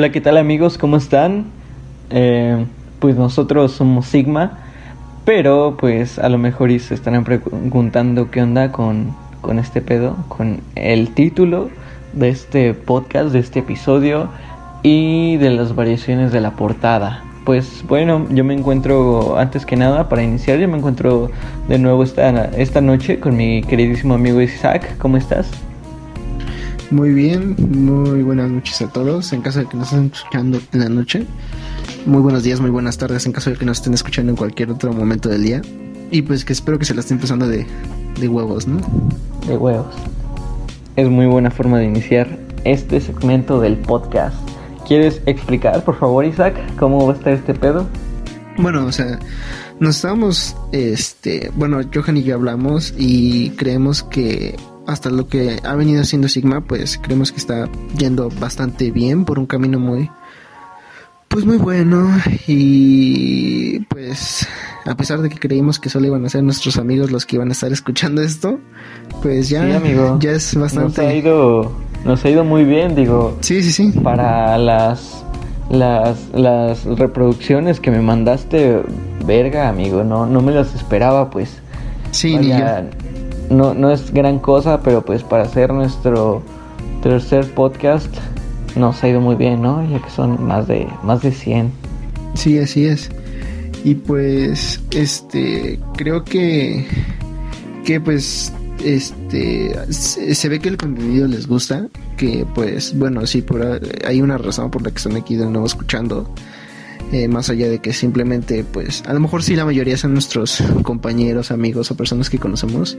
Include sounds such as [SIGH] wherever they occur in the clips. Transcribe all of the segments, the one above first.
Hola, ¿qué tal amigos? ¿Cómo están? Eh, pues nosotros somos Sigma, pero pues a lo mejor se estarán preguntando qué onda con, con este pedo, con el título de este podcast, de este episodio y de las variaciones de la portada. Pues bueno, yo me encuentro, antes que nada, para iniciar, yo me encuentro de nuevo esta, esta noche con mi queridísimo amigo Isaac. ¿Cómo estás? Muy bien, muy buenas noches a todos. En caso de que nos estén escuchando en la noche, muy buenos días, muy buenas tardes. En caso de que nos estén escuchando en cualquier otro momento del día. Y pues que espero que se la estén pasando de, de huevos, ¿no? De huevos. Es muy buena forma de iniciar este segmento del podcast. ¿Quieres explicar, por favor, Isaac, cómo va a estar este pedo? Bueno, o sea, nos estábamos, este, bueno, Johan y yo hablamos y creemos que hasta lo que ha venido haciendo Sigma, pues creemos que está yendo bastante bien por un camino muy, pues muy bueno y pues a pesar de que creímos que solo iban a ser nuestros amigos los que iban a estar escuchando esto, pues ya, amigo. ya es bastante. Nos ha ido, nos ha ido muy bien, digo. Sí, sí, sí. Para las las, las reproducciones que me mandaste, verga, amigo, no, no me las esperaba, pues. Sí, ni yo no, no es gran cosa, pero pues para hacer nuestro tercer podcast nos ha ido muy bien, ¿no? Ya que son más de más de 100. Sí, así es. Y pues este creo que que pues este se, ve que el contenido les gusta, que pues bueno, sí por hay una razón por la que están aquí de nuevo escuchando eh, más allá de que simplemente, pues, a lo mejor sí la mayoría son nuestros compañeros, amigos o personas que conocemos,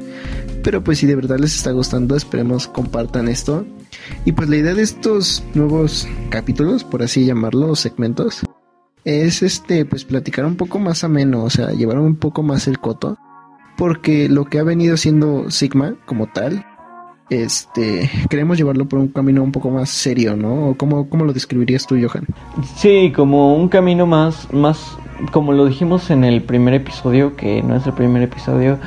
pero pues si de verdad les está gustando, esperemos compartan esto. Y pues la idea de estos nuevos capítulos, por así llamarlo, segmentos, es este, pues platicar un poco más ameno, o sea, llevar un poco más el coto, porque lo que ha venido siendo Sigma como tal, este, queremos llevarlo por un camino un poco más serio, ¿no? ¿Cómo, cómo lo describirías tú, Johan? Sí, como un camino más, más, como lo dijimos en el primer episodio, que no es el primer episodio,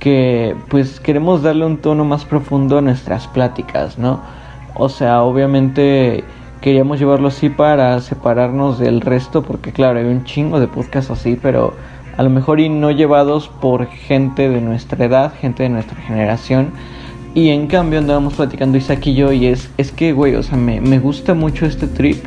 que pues queremos darle un tono más profundo a nuestras pláticas, ¿no? O sea, obviamente queríamos llevarlo así para separarnos del resto, porque claro, hay un chingo de podcasts así, pero a lo mejor y no llevados por gente de nuestra edad, gente de nuestra generación y en cambio andábamos platicando Isaac y yo y es, es que, güey, o sea, me, me gusta mucho este trip,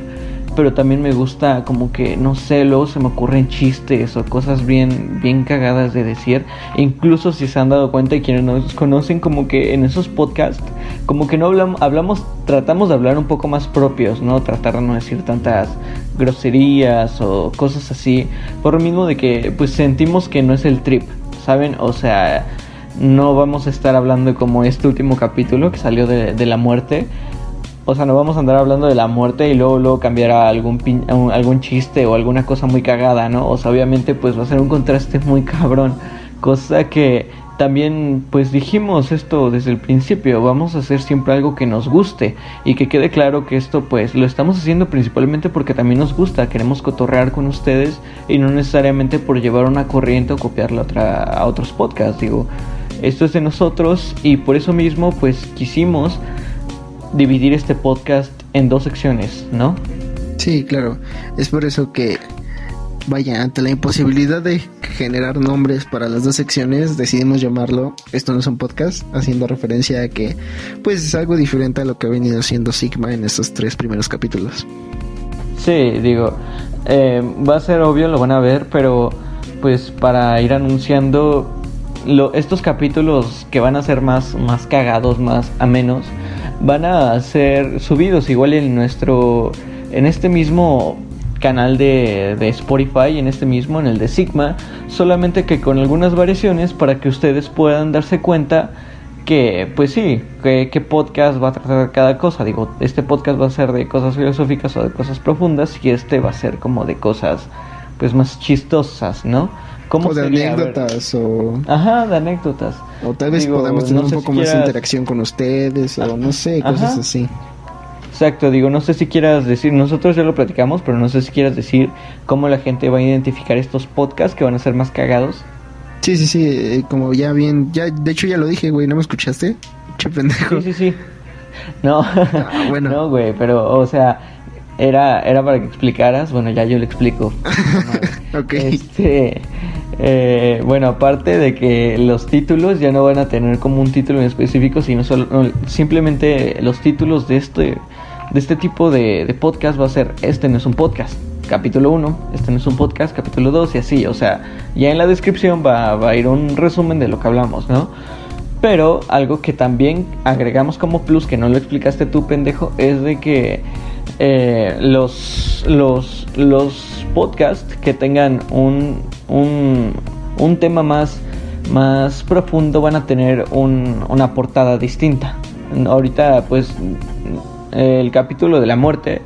pero también me gusta como que, no sé, luego se me ocurren chistes o cosas bien, bien cagadas de decir. Incluso si se han dado cuenta y quienes nos conocen, como que en esos podcasts, como que no hablamos, hablamos, tratamos de hablar un poco más propios, ¿no? Tratar de no decir tantas groserías o cosas así. Por lo mismo de que, pues sentimos que no es el trip, ¿saben? O sea no vamos a estar hablando como este último capítulo que salió de, la muerte. O sea, no vamos a andar hablando de la muerte y luego, luego cambiar a algún, algún chiste o alguna cosa muy cagada, ¿no? O sea, obviamente pues va a ser un contraste muy cabrón. Cosa que también pues dijimos esto desde el principio, vamos a hacer siempre algo que nos guste y que quede claro que esto pues lo estamos haciendo principalmente porque también nos gusta, queremos cotorrear con ustedes y no necesariamente por llevar una corriente o copiarla otra, a otros podcasts, digo. Esto es de nosotros y por eso mismo pues quisimos dividir este podcast en dos secciones, ¿no? Sí, claro. Es por eso que, vaya, ante la imposibilidad de generar nombres para las dos secciones, decidimos llamarlo Esto no es un podcast, haciendo referencia a que, pues, es algo diferente a lo que ha venido haciendo Sigma en estos tres primeros capítulos. Sí, digo, eh, va a ser obvio, lo van a ver, pero pues para ir anunciando estos capítulos que van a ser más, más cagados, más amenos, van a ser subidos igual en nuestro, en este mismo canal de, de, Spotify, en este mismo, en el de Sigma, solamente que con algunas variaciones para que ustedes puedan darse cuenta que, pues sí, que, podcast va a tratar cada cosa. Digo, este podcast va a ser de cosas filosóficas o de cosas profundas y este va a ser como de cosas, pues más chistosas, ¿no? ¿Cómo o de anécdotas o... Ajá, de anécdotas. O tal vez podamos tener un poco más de interacción con ustedes o no sé, cosas así. Exacto, digo, no sé si quieras decir, nosotros ya lo platicamos, pero no sé si quieras decir cómo la gente va a identificar estos podcasts que van a ser más cagados. Sí, sí, sí, eh, como ya bien, ya, de hecho ya lo dije, güey, ¿no me escuchaste? [LAUGHS] Che pendejo. Sí, sí, sí. No, ah, bueno. [LAUGHS] no, güey, pero, o sea, era, era para que explicaras, bueno, ya yo lo explico. [LAUGHS] ok. Este, eh, bueno, aparte de que los títulos ya no van a tener como un título en específico, sino solo, simplemente los títulos de este, de este tipo de, de podcast va a ser, este no es un podcast, capítulo 1, este no es un podcast, capítulo 2 y así, o sea, ya en la descripción va, va a ir un resumen de lo que hablamos, ¿no? Pero algo que también agregamos como plus, que no lo explicaste tú, pendejo, es de que eh, los, los, los podcasts que tengan un, un, un tema más, más profundo van a tener un, una portada distinta. Ahorita, pues, el capítulo de la muerte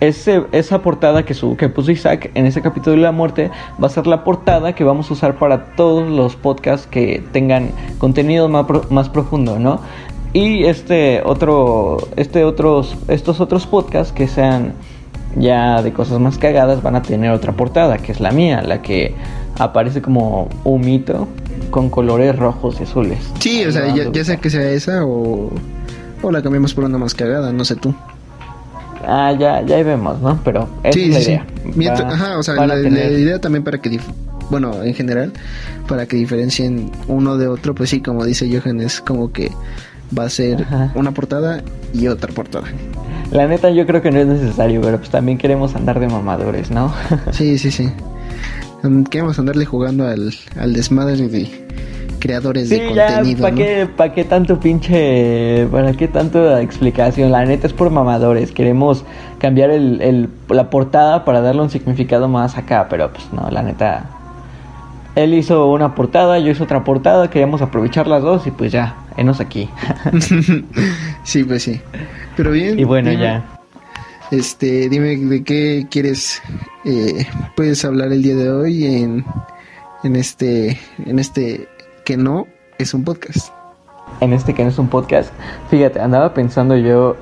ese, esa portada que, su, que puso Isaac en ese capítulo de la muerte va a ser la portada que vamos a usar para todos los podcasts que tengan contenido más, más profundo, ¿no? Y este otro, este otros, estos otros podcasts que sean ya de cosas más cagadas van a tener otra portada, que es la mía, la que aparece como un mito con colores rojos y azules. Sí, o sea, ya, ya sea que sea esa o, o la cambiamos por una más cagada, no sé tú. Ah, ya, ya ahí vemos, ¿no? Pero esa sí, es la sí, idea. sí. Mientras, Va- ajá, o sea, la, idea también para que, bueno, en general, para que diferencien uno de otro, pues sí, como dice Johan, es como que va a ser Ajá. una portada y otra portada. La neta yo creo que no es necesario, pero pues también queremos andar de mamadores, ¿no? [LAUGHS] Sí, sí, sí. Mm, Queremos andarle jugando al, al desmadre de creadores sí, de contenido. ¿para ¿no? qué, pa' qué tanto pinche, para qué tanto explicación? La neta es por mamadores, queremos cambiar el, el, la portada para darle un significado más acá, pero pues no, la neta... Él hizo una portada, yo hice otra portada, queríamos aprovechar las dos y pues ya, enos aquí. [LAUGHS] sí, pues sí. Pero bien. y bueno, dime, ya. Este, dime de qué quieres, eh, puedes hablar el día de hoy en, en este, en este que no es un podcast. en este que no es un podcast. Fíjate, andaba pensando yo,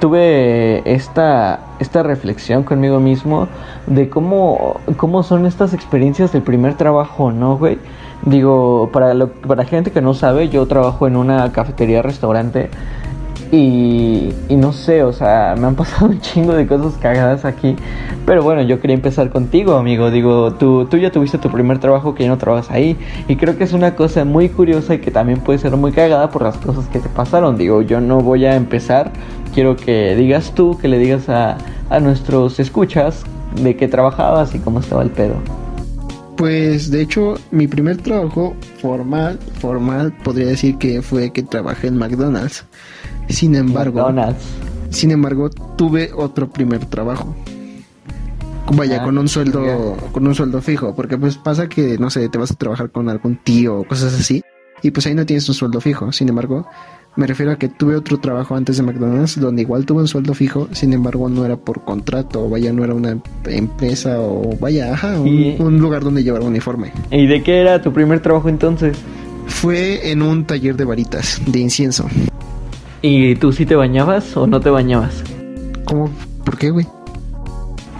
tuve esta, esta reflexión conmigo mismo de cómo, cómo son estas experiencias del primer trabajo, ¿no, güey? Digo, para, lo, para gente que no sabe, yo trabajo en una cafetería, restaurante. Y, no sé, o sea, me han [LAUGHS] pasado un chingo de cosas cagadas aquí. Pero bueno, yo quería empezar contigo, amigo. Digo, tú, tú ya tuviste tu primer trabajo que ya no trabajas ahí. Y creo que es una cosa muy curiosa y que también puede ser muy cagada por las cosas que te pasaron. Digo, yo no voy a empezar. Quiero que digas tú, que le digas a, a nuestros escuchas de qué trabajabas y cómo estaba el pedo. Pues de hecho, mi primer trabajo formal, formal, podría decir que fue que trabajé en McDonald's. Sin embargo, McDonald's. sin embargo, tuve otro primer trabajo. Vaya, Ah, con un sueldo, con un sueldo fijo, porque pues pasa que, no sé, te vas a trabajar con algún tío o cosas así, y pues ahí no tienes un sueldo fijo. Sin embargo, me refiero a que tuve otro trabajo antes de McDonald's, donde igual tuve un sueldo fijo, sin embargo no era por contrato, vaya, no era una empresa, o vaya, ajá, un, Y- un lugar donde llevar uniforme. ¿Y de qué era tu primer trabajo entonces? Fue en un taller de varitas, de incienso. ¿Y tú sí te bañabas o no te bañabas? ¿Cómo? ¿Por qué, güey?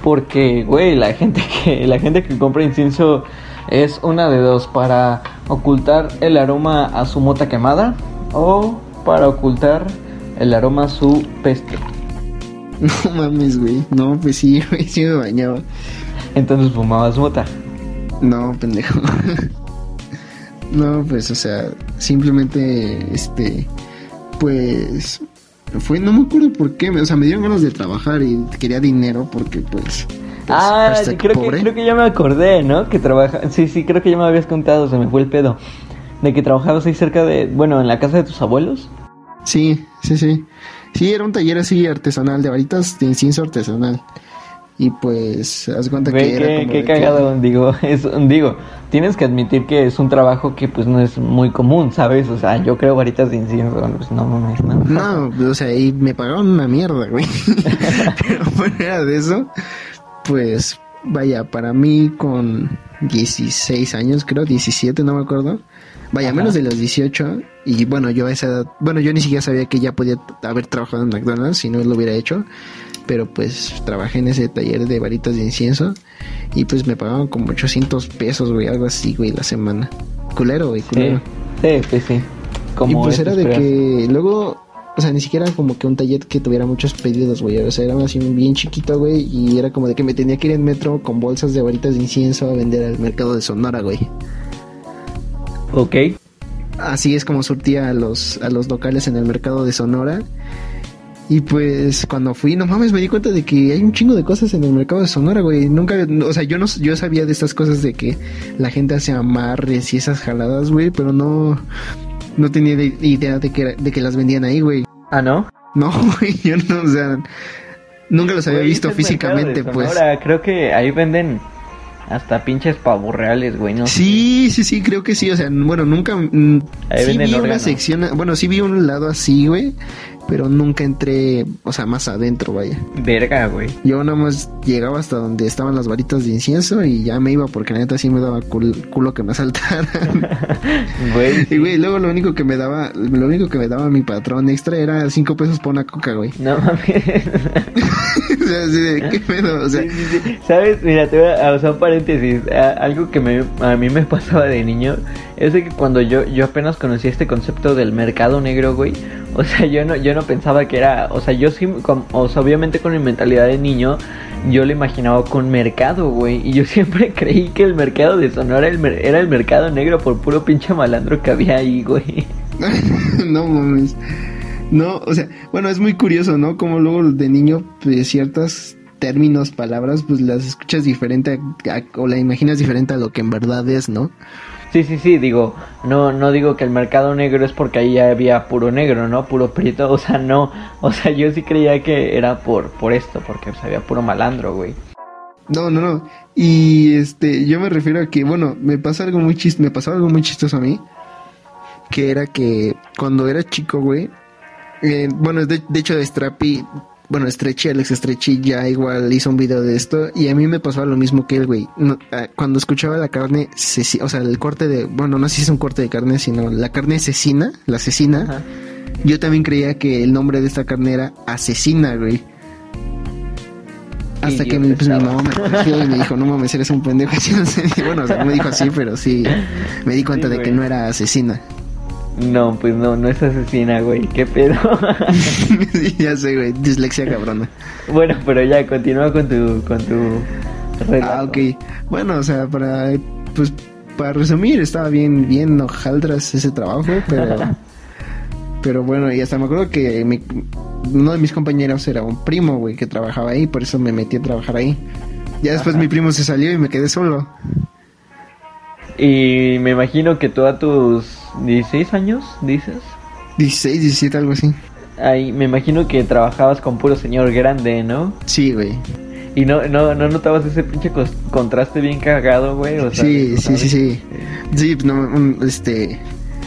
Porque, güey, la gente [LAUGHS] que la gente que compra incienso es una de dos para ocultar el aroma a su mota quemada o para ocultar el aroma a su peste. [LAUGHS] No mames, güey. No, pues sí, [LAUGHS] güey, sí me bañaba. Entonces fumabas mota. No, pendejo. No, pues, o sea, simplemente, este, pues, fue, no me acuerdo por qué, o sea, me dieron ganas de trabajar y quería dinero porque, pues, pues, ah, creo que, creo que ya me acordé, ¿no? Que trabaja. Sí, sí, creo que ya me habías contado, se me fue el pedo. De que trabajabas ahí cerca de, bueno, en la casa de tus abuelos. Sí, sí, sí. Sí, era un taller así artesanal, de varitas de incienso artesanal. Y pues, haz cuenta Güey, que era como que- cagado, digo, [LAUGHS] es, digo, tienes que admitir que es un trabajo que pues no es muy común, ¿sabes? O sea, yo creo varitas de incienso, pues no mames, ¿no? No, o sea, y me pagaron una mierda, güey. [LAUGHS] Pero fuera de eso, pues vaya, para mí con 16 años, creo, 17, no me acuerdo. Vaya, Ajá. menos de los 18. Y bueno, yo a esa edad, bueno, yo ni siquiera sabía que ya podía haber trabajado en McDonald's si no lo hubiera hecho. Pero pues trabajé en ese taller de varitas de incienso y pues me pagaban como 800 pesos, güey, algo así, güey, la semana. Culero, güey, culero. sí, sí, sí. Y Como pues es era de que luego, o sea, ni siquiera como que un taller que tuviera muchos pedidos, güey. O sea, era así bien chiquito, güey. Y era como de que me tenía que ir en metro con bolsas de varitas de incienso a vender al mercado de Sonora, güey. Ok. Así es como surtía a los, a los locales en el mercado de Sonora. Y pues cuando fui, no mames, me di cuenta de que hay un chingo de cosas en el mercado de Sonora, güey. Nunca, o sea, yo no, yo sabía de estas cosas de que la gente hace amarres y esas jaladas, güey, pero no, no tenía idea de que, de que las vendían ahí, güey. Ah, ¿no? No, [LAUGHS] güey, yo no, o sea, nunca los había visto físicamente, pues. Ahora creo que ahí venden hasta pinches pavos reales, güey, ¿no? Sí, sí, sí, creo que sí. O sea, bueno, nunca. Mm, sí vi una sección. Bueno, sí vi un lado así, güey pero nunca entré, o sea, más adentro, vaya. Verga, güey. Yo nada más llegaba hasta donde estaban las varitas de incienso y ya me iba porque la neta sí me daba culo que me asaltaran. [LAUGHS] güey. Y güey, luego lo único que me daba, lo único que me daba mi patrón extra era cinco pesos por una coca, güey. No mames. [LAUGHS] sea, sí, qué pedo, o sea. ¿Sabes? Mira, te voy a usar un paréntesis. Algo que me, a mí me [LAUGHS] pasaba de niño es de que cuando yo, yo apenas conocí este concepto del mercado negro, güey. O sea, yo no, yo no pensaba que era, o sea, yo sí, o sea, obviamente con mi mentalidad de niño, yo lo imaginaba con mercado, güey. Y yo [LAUGHS] siempre creí que el mercado de Sonora era el mercado negro por puro pinche malandro que había ahí, güey. [LAUGHS] no mames. No, o sea, bueno, es muy curioso, ¿no? Como luego de niño, pues, ciertas términos, palabras, pues las escuchas diferente o la imaginas diferente a lo que en verdad es, ¿no? Sí, sí, sí, digo, no, no digo que el mercado negro es porque ahí ya había puro negro, ¿no? Puro prieto, [LAUGHS] o sea, no, o sea, yo sí creía que era por, por esto, porque pues, había puro malandro, güey. No, no, no. Y este, yo me refiero a que, bueno, me pasa algo muy chist me pasó algo muy chistoso a mí, que era que cuando era chico, güey, eh, bueno, de, de hecho de Strappy bueno, Stretchy, Alex Stretchy ya igual hizo un video de esto y a mí me pasaba lo mismo que él, güey. Ah, cuando escuchaba la carne, o sea, el corte de, bueno, no sé si es un corte de carne, sino la carne asesina, la asesina, yo también creía que el nombre de esta carne era asesina, güey. Hasta que mi, pues, mi mamá me cogió y me dijo, no mames, eres un pendejo. [LAUGHS] bueno, o sea, no me dijo así, pero sí me di cuenta de que no era asesina. No, pues no, no es asesina, güey. ¿Qué pedo? [LAUGHS] [LAUGHS] ya sé, güey. Dislexia cabrona. Bueno, pero ya, continúa con tu, con tu Ah, ok. Bueno, o sea, para, pues, para resumir, estaba bien, bien hojaldras ese trabajo, pero... [LAUGHS] pero bueno, y hasta me acuerdo que uno de mis compañeros era un primo, güey, que trabajaba ahí, por eso me metí a trabajar ahí. Ya después mi primo se salió y me quedé solo. Y me imagino que tú a tus 16 años, dices. 16, 17, algo así. Ahí, me imagino que trabajabas con puro señor grande, ¿no? Sí, güey. ¿Y no, no, no notabas ese pinche contraste bien cagado, güey? O sea, sí, sí, sí, sí. Sí, no, este...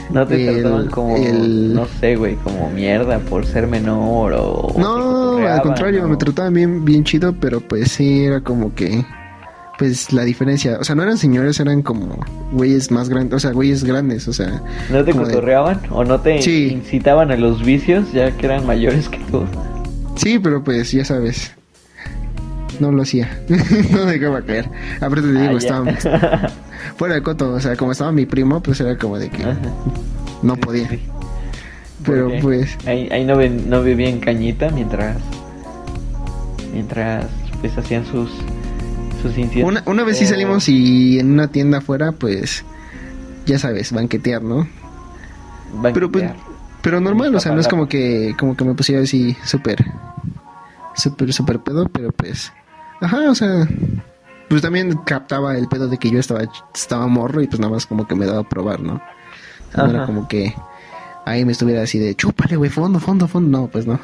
No te trataban como, no sé, güey, como mierda por ser menor o... No, al contrario, me trataban bien, bien chido, pero pues sí, era como que pues la diferencia, o sea, no eran señores, eran como güeyes más grandes, o sea, güeyes grandes, o sea. ¿No te cotorreaban o no te incitaban a los vicios ya que eran mayores que tú? Sí, pero pues ya sabes, no lo hacía, [LAUGHS] no dejaba caer. Aparte te digo, ah, estaba [LAUGHS] fuera de coto, o sea, como estaba mi primo, pues era como de que no podía. Pero pues... Ahí, ahí no, ven, no en cañita mientras... Mientras pues hacían sus una, una vez sí salimos y en una tienda afuera, pues, ya sabes, banquetear, ¿no? Pero pues, pero normal, o sea, no es como que, como que me pusiera así súper, súper, súper pedo, pero pues, ajá, o sea, pues también captaba el pedo de que yo estaba, estaba morro y pues nada más como que me daba a probar, ¿no? no era como que ahí me estuviera así de, chúpale, güey, fondo, fondo, fondo, no, pues no.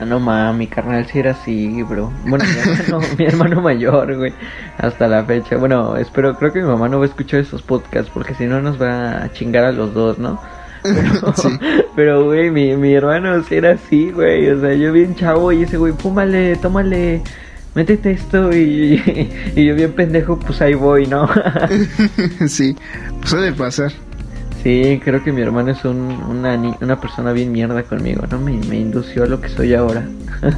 Ah, no mames, mi carnal sí era así, bro. Bueno, mi [LAUGHS] hermano, mi hermano mayor, güey. Hasta la fecha. Bueno, espero, creo que mi mamá no va a escuchar esos podcasts porque si no nos va a chingar a los dos, ¿no? [LAUGHS] Pero, sí. pero güey, mi, mi hermano sí era así, güey. O sea, yo bien chavo y ese güey, fúmale, tómale, métete esto y, [LAUGHS] y yo bien pendejo, pues ahí voy, ¿no? sí, suele pasar. Sí, creo que mi hermano es un, una, una persona bien mierda conmigo, ¿no? Me, me indució a lo que soy ahora. [LAUGHS]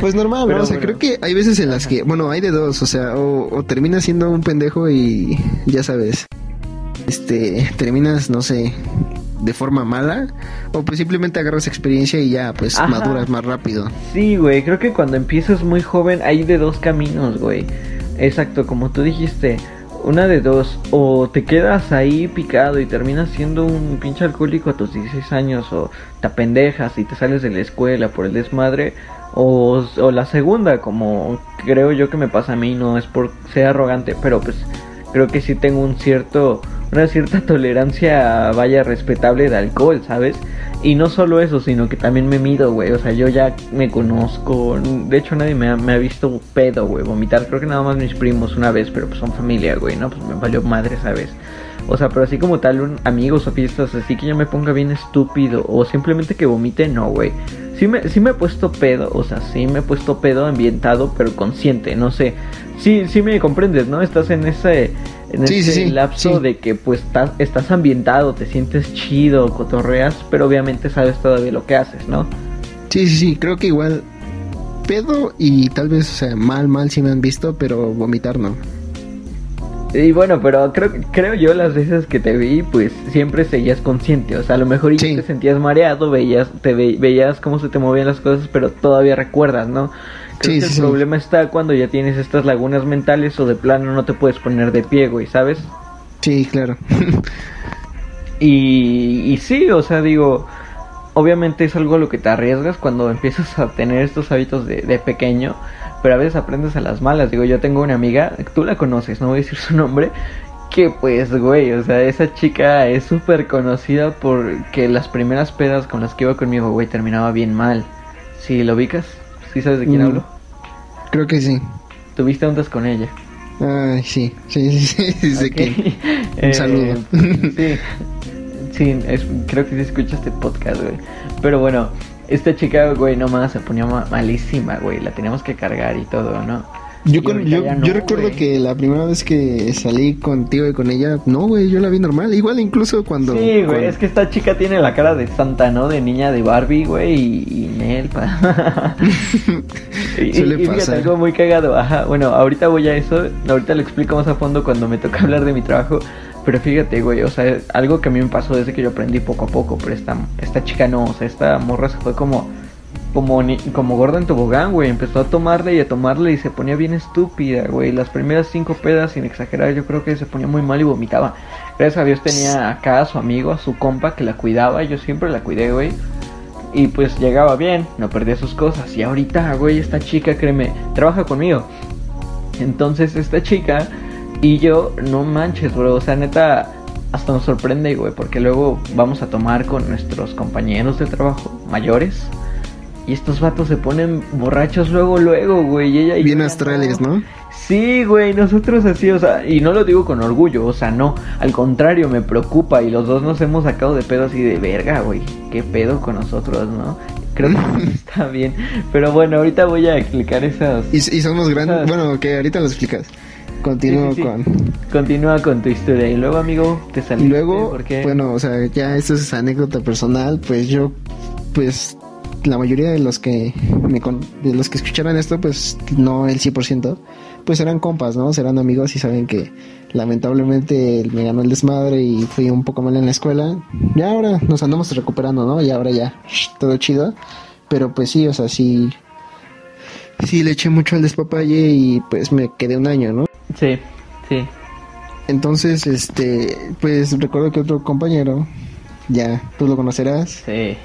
Pues normal, o sea, creo que hay veces en las que, bueno, hay de dos, o sea, o, o terminas siendo un pendejo y ya sabes, este, terminas, no sé, de forma mala o pues simplemente agarras experiencia y ya pues maduras más rápido. Sí, güey, creo que cuando empiezas muy joven hay de dos caminos, güey. Exacto, como tú dijiste, una de dos, o te quedas ahí picado y terminas siendo un pinche alcohólico a tus 16 años, o te apendejas y te sales de la escuela por el desmadre, o, o la segunda, como creo yo que me pasa a mí, no es por ser arrogante, pero pues creo que sí tengo un cierto, una cierta tolerancia, vaya, respetable de alcohol, ¿sabes? Y no solo eso, sino que también me mido, güey. O sea, yo ya me conozco. De hecho, nadie me ha, me ha visto pedo, güey. Vomitar. Creo que nada más mis primos una vez, pero pues son familia, güey, ¿no? Pues me valió madre, ¿sabes? O sea, pero así como tal, amigos o fiestas, así que yo me ponga bien estúpido. O simplemente que vomite, no, güey. Sí me, sí me he puesto pedo, o sea, sí me he puesto pedo ambientado, pero consciente, no sé. Sí, sí me comprendes, ¿no? Estás en ese en ese lapso de que pues estás, estás ambientado, te sientes chido, cotorreas, pero obviamente sabes todavía lo que haces, ¿no? Sí, sí, sí, creo que igual pedo y tal vez, o sea, mal, mal si me han visto, pero vomitar no. Y bueno, pero creo, creo yo las veces que te vi, pues siempre seguías consciente. O sea, a lo mejor sí. te sentías mareado, veías, te veías cómo se te movían las cosas, pero todavía recuerdas, ¿no? Creo que el problema está cuando ya tienes estas lagunas mentales o de plano no te puedes poner de pie, güey, ¿sabes? Sí, claro. [LAUGHS] y, y sí, o sea, digo, obviamente es algo a lo que te arriesgas cuando [LAUGHS] empiezas a tener estos hábitos de, de pequeño, pero a veces aprendes a las malas. Digo, yo tengo una amiga, tú la conoces, no voy a decir su nombre, que pues, güey, o sea, esa chica es súper conocida porque las primeras pedas con las que iba conmigo, güey, terminaba bien mal. ¿Sí lo ubicas? ¿Sí sabes de quién mm, hablo? Creo que sí. ¿Tuviste ondas con ella? Ay, sí, sí, sí, sí, que... [LAUGHS] Un eh, saludo. sí, sí, creo que sí escucha este podcast, güey. Pero bueno, esta chica, güey, nomás se ponía malísima, güey. La teníamos que cargar y todo, ¿no? Yo, yo, recuerdo que la primera vez que salí contigo y con ella, no, güey, yo la vi normal. Igual incluso cuando... Sí, güey, es que esta chica tiene la cara de santa, ¿no? De niña de Barbie, güey, y, y Nelpa. [LAUGHS] y, Suele y, fíjate, algo muy cagado. Ajá, bueno, ahorita voy a eso. Ahorita lo explico más a fondo cuando me toca [LAUGHS] hablar de mi trabajo. Pero fíjate, güey, o sea, algo que a mí me pasó desde que yo aprendí poco a poco, pero esta, esta chica no, o sea, esta morra se fue como como, ni, como gorda en tobogán, güey. Empezó a tomarle y a tomarle y se ponía bien estúpida, güey. Las primeras cinco pedas, sin exagerar, yo creo que se ponía muy mal y vomitaba. Gracias a Dios tenía acá a su amigo, a su compa que la cuidaba. Yo siempre la cuidé, güey. Y pues llegaba bien, no perdía sus cosas. Y ahorita, güey, esta chica, créeme, trabaja conmigo. Entonces, esta chica y yo, no manches, bro. O sea, neta, hasta nos sorprende, güey. Porque luego vamos a tomar con nuestros compañeros de trabajo mayores y estos vatos se ponen borrachos luego, luego, güey. Y ella Bien astrales, ¿no? Sí, güey, nosotros así, o sea, y no lo digo con orgullo, o sea, no, al contrario, me preocupa y los dos nos hemos sacado de pedo así de verga, güey, qué pedo con nosotros, ¿no? Creo que [LAUGHS] está bien, pero bueno, ahorita voy a explicar esas... Y, somos grandes, bueno, que ahorita lo explicas. Continúo con... Continúa con tu historia y luego, amigo, te saliste. Y luego, bueno, o sea, ya esto es anécdota personal, pues yo, pues la mayoría de los que me de los que escucharan esto, pues no el 100%, pues eran compas, ¿no? Serán amigos y saben que lamentablemente me ganó el desmadre y fui un poco mal en la escuela. Y ahora nos andamos recuperando, ¿no? Y ahora ya todo chido. Pero pues sí, o sea, sí sí le eché mucho al despapalle y pues me quedé un año, ¿no? Sí, sí. Entonces, este, pues recuerdo que otro compañero, ya tú lo conocerás. Sí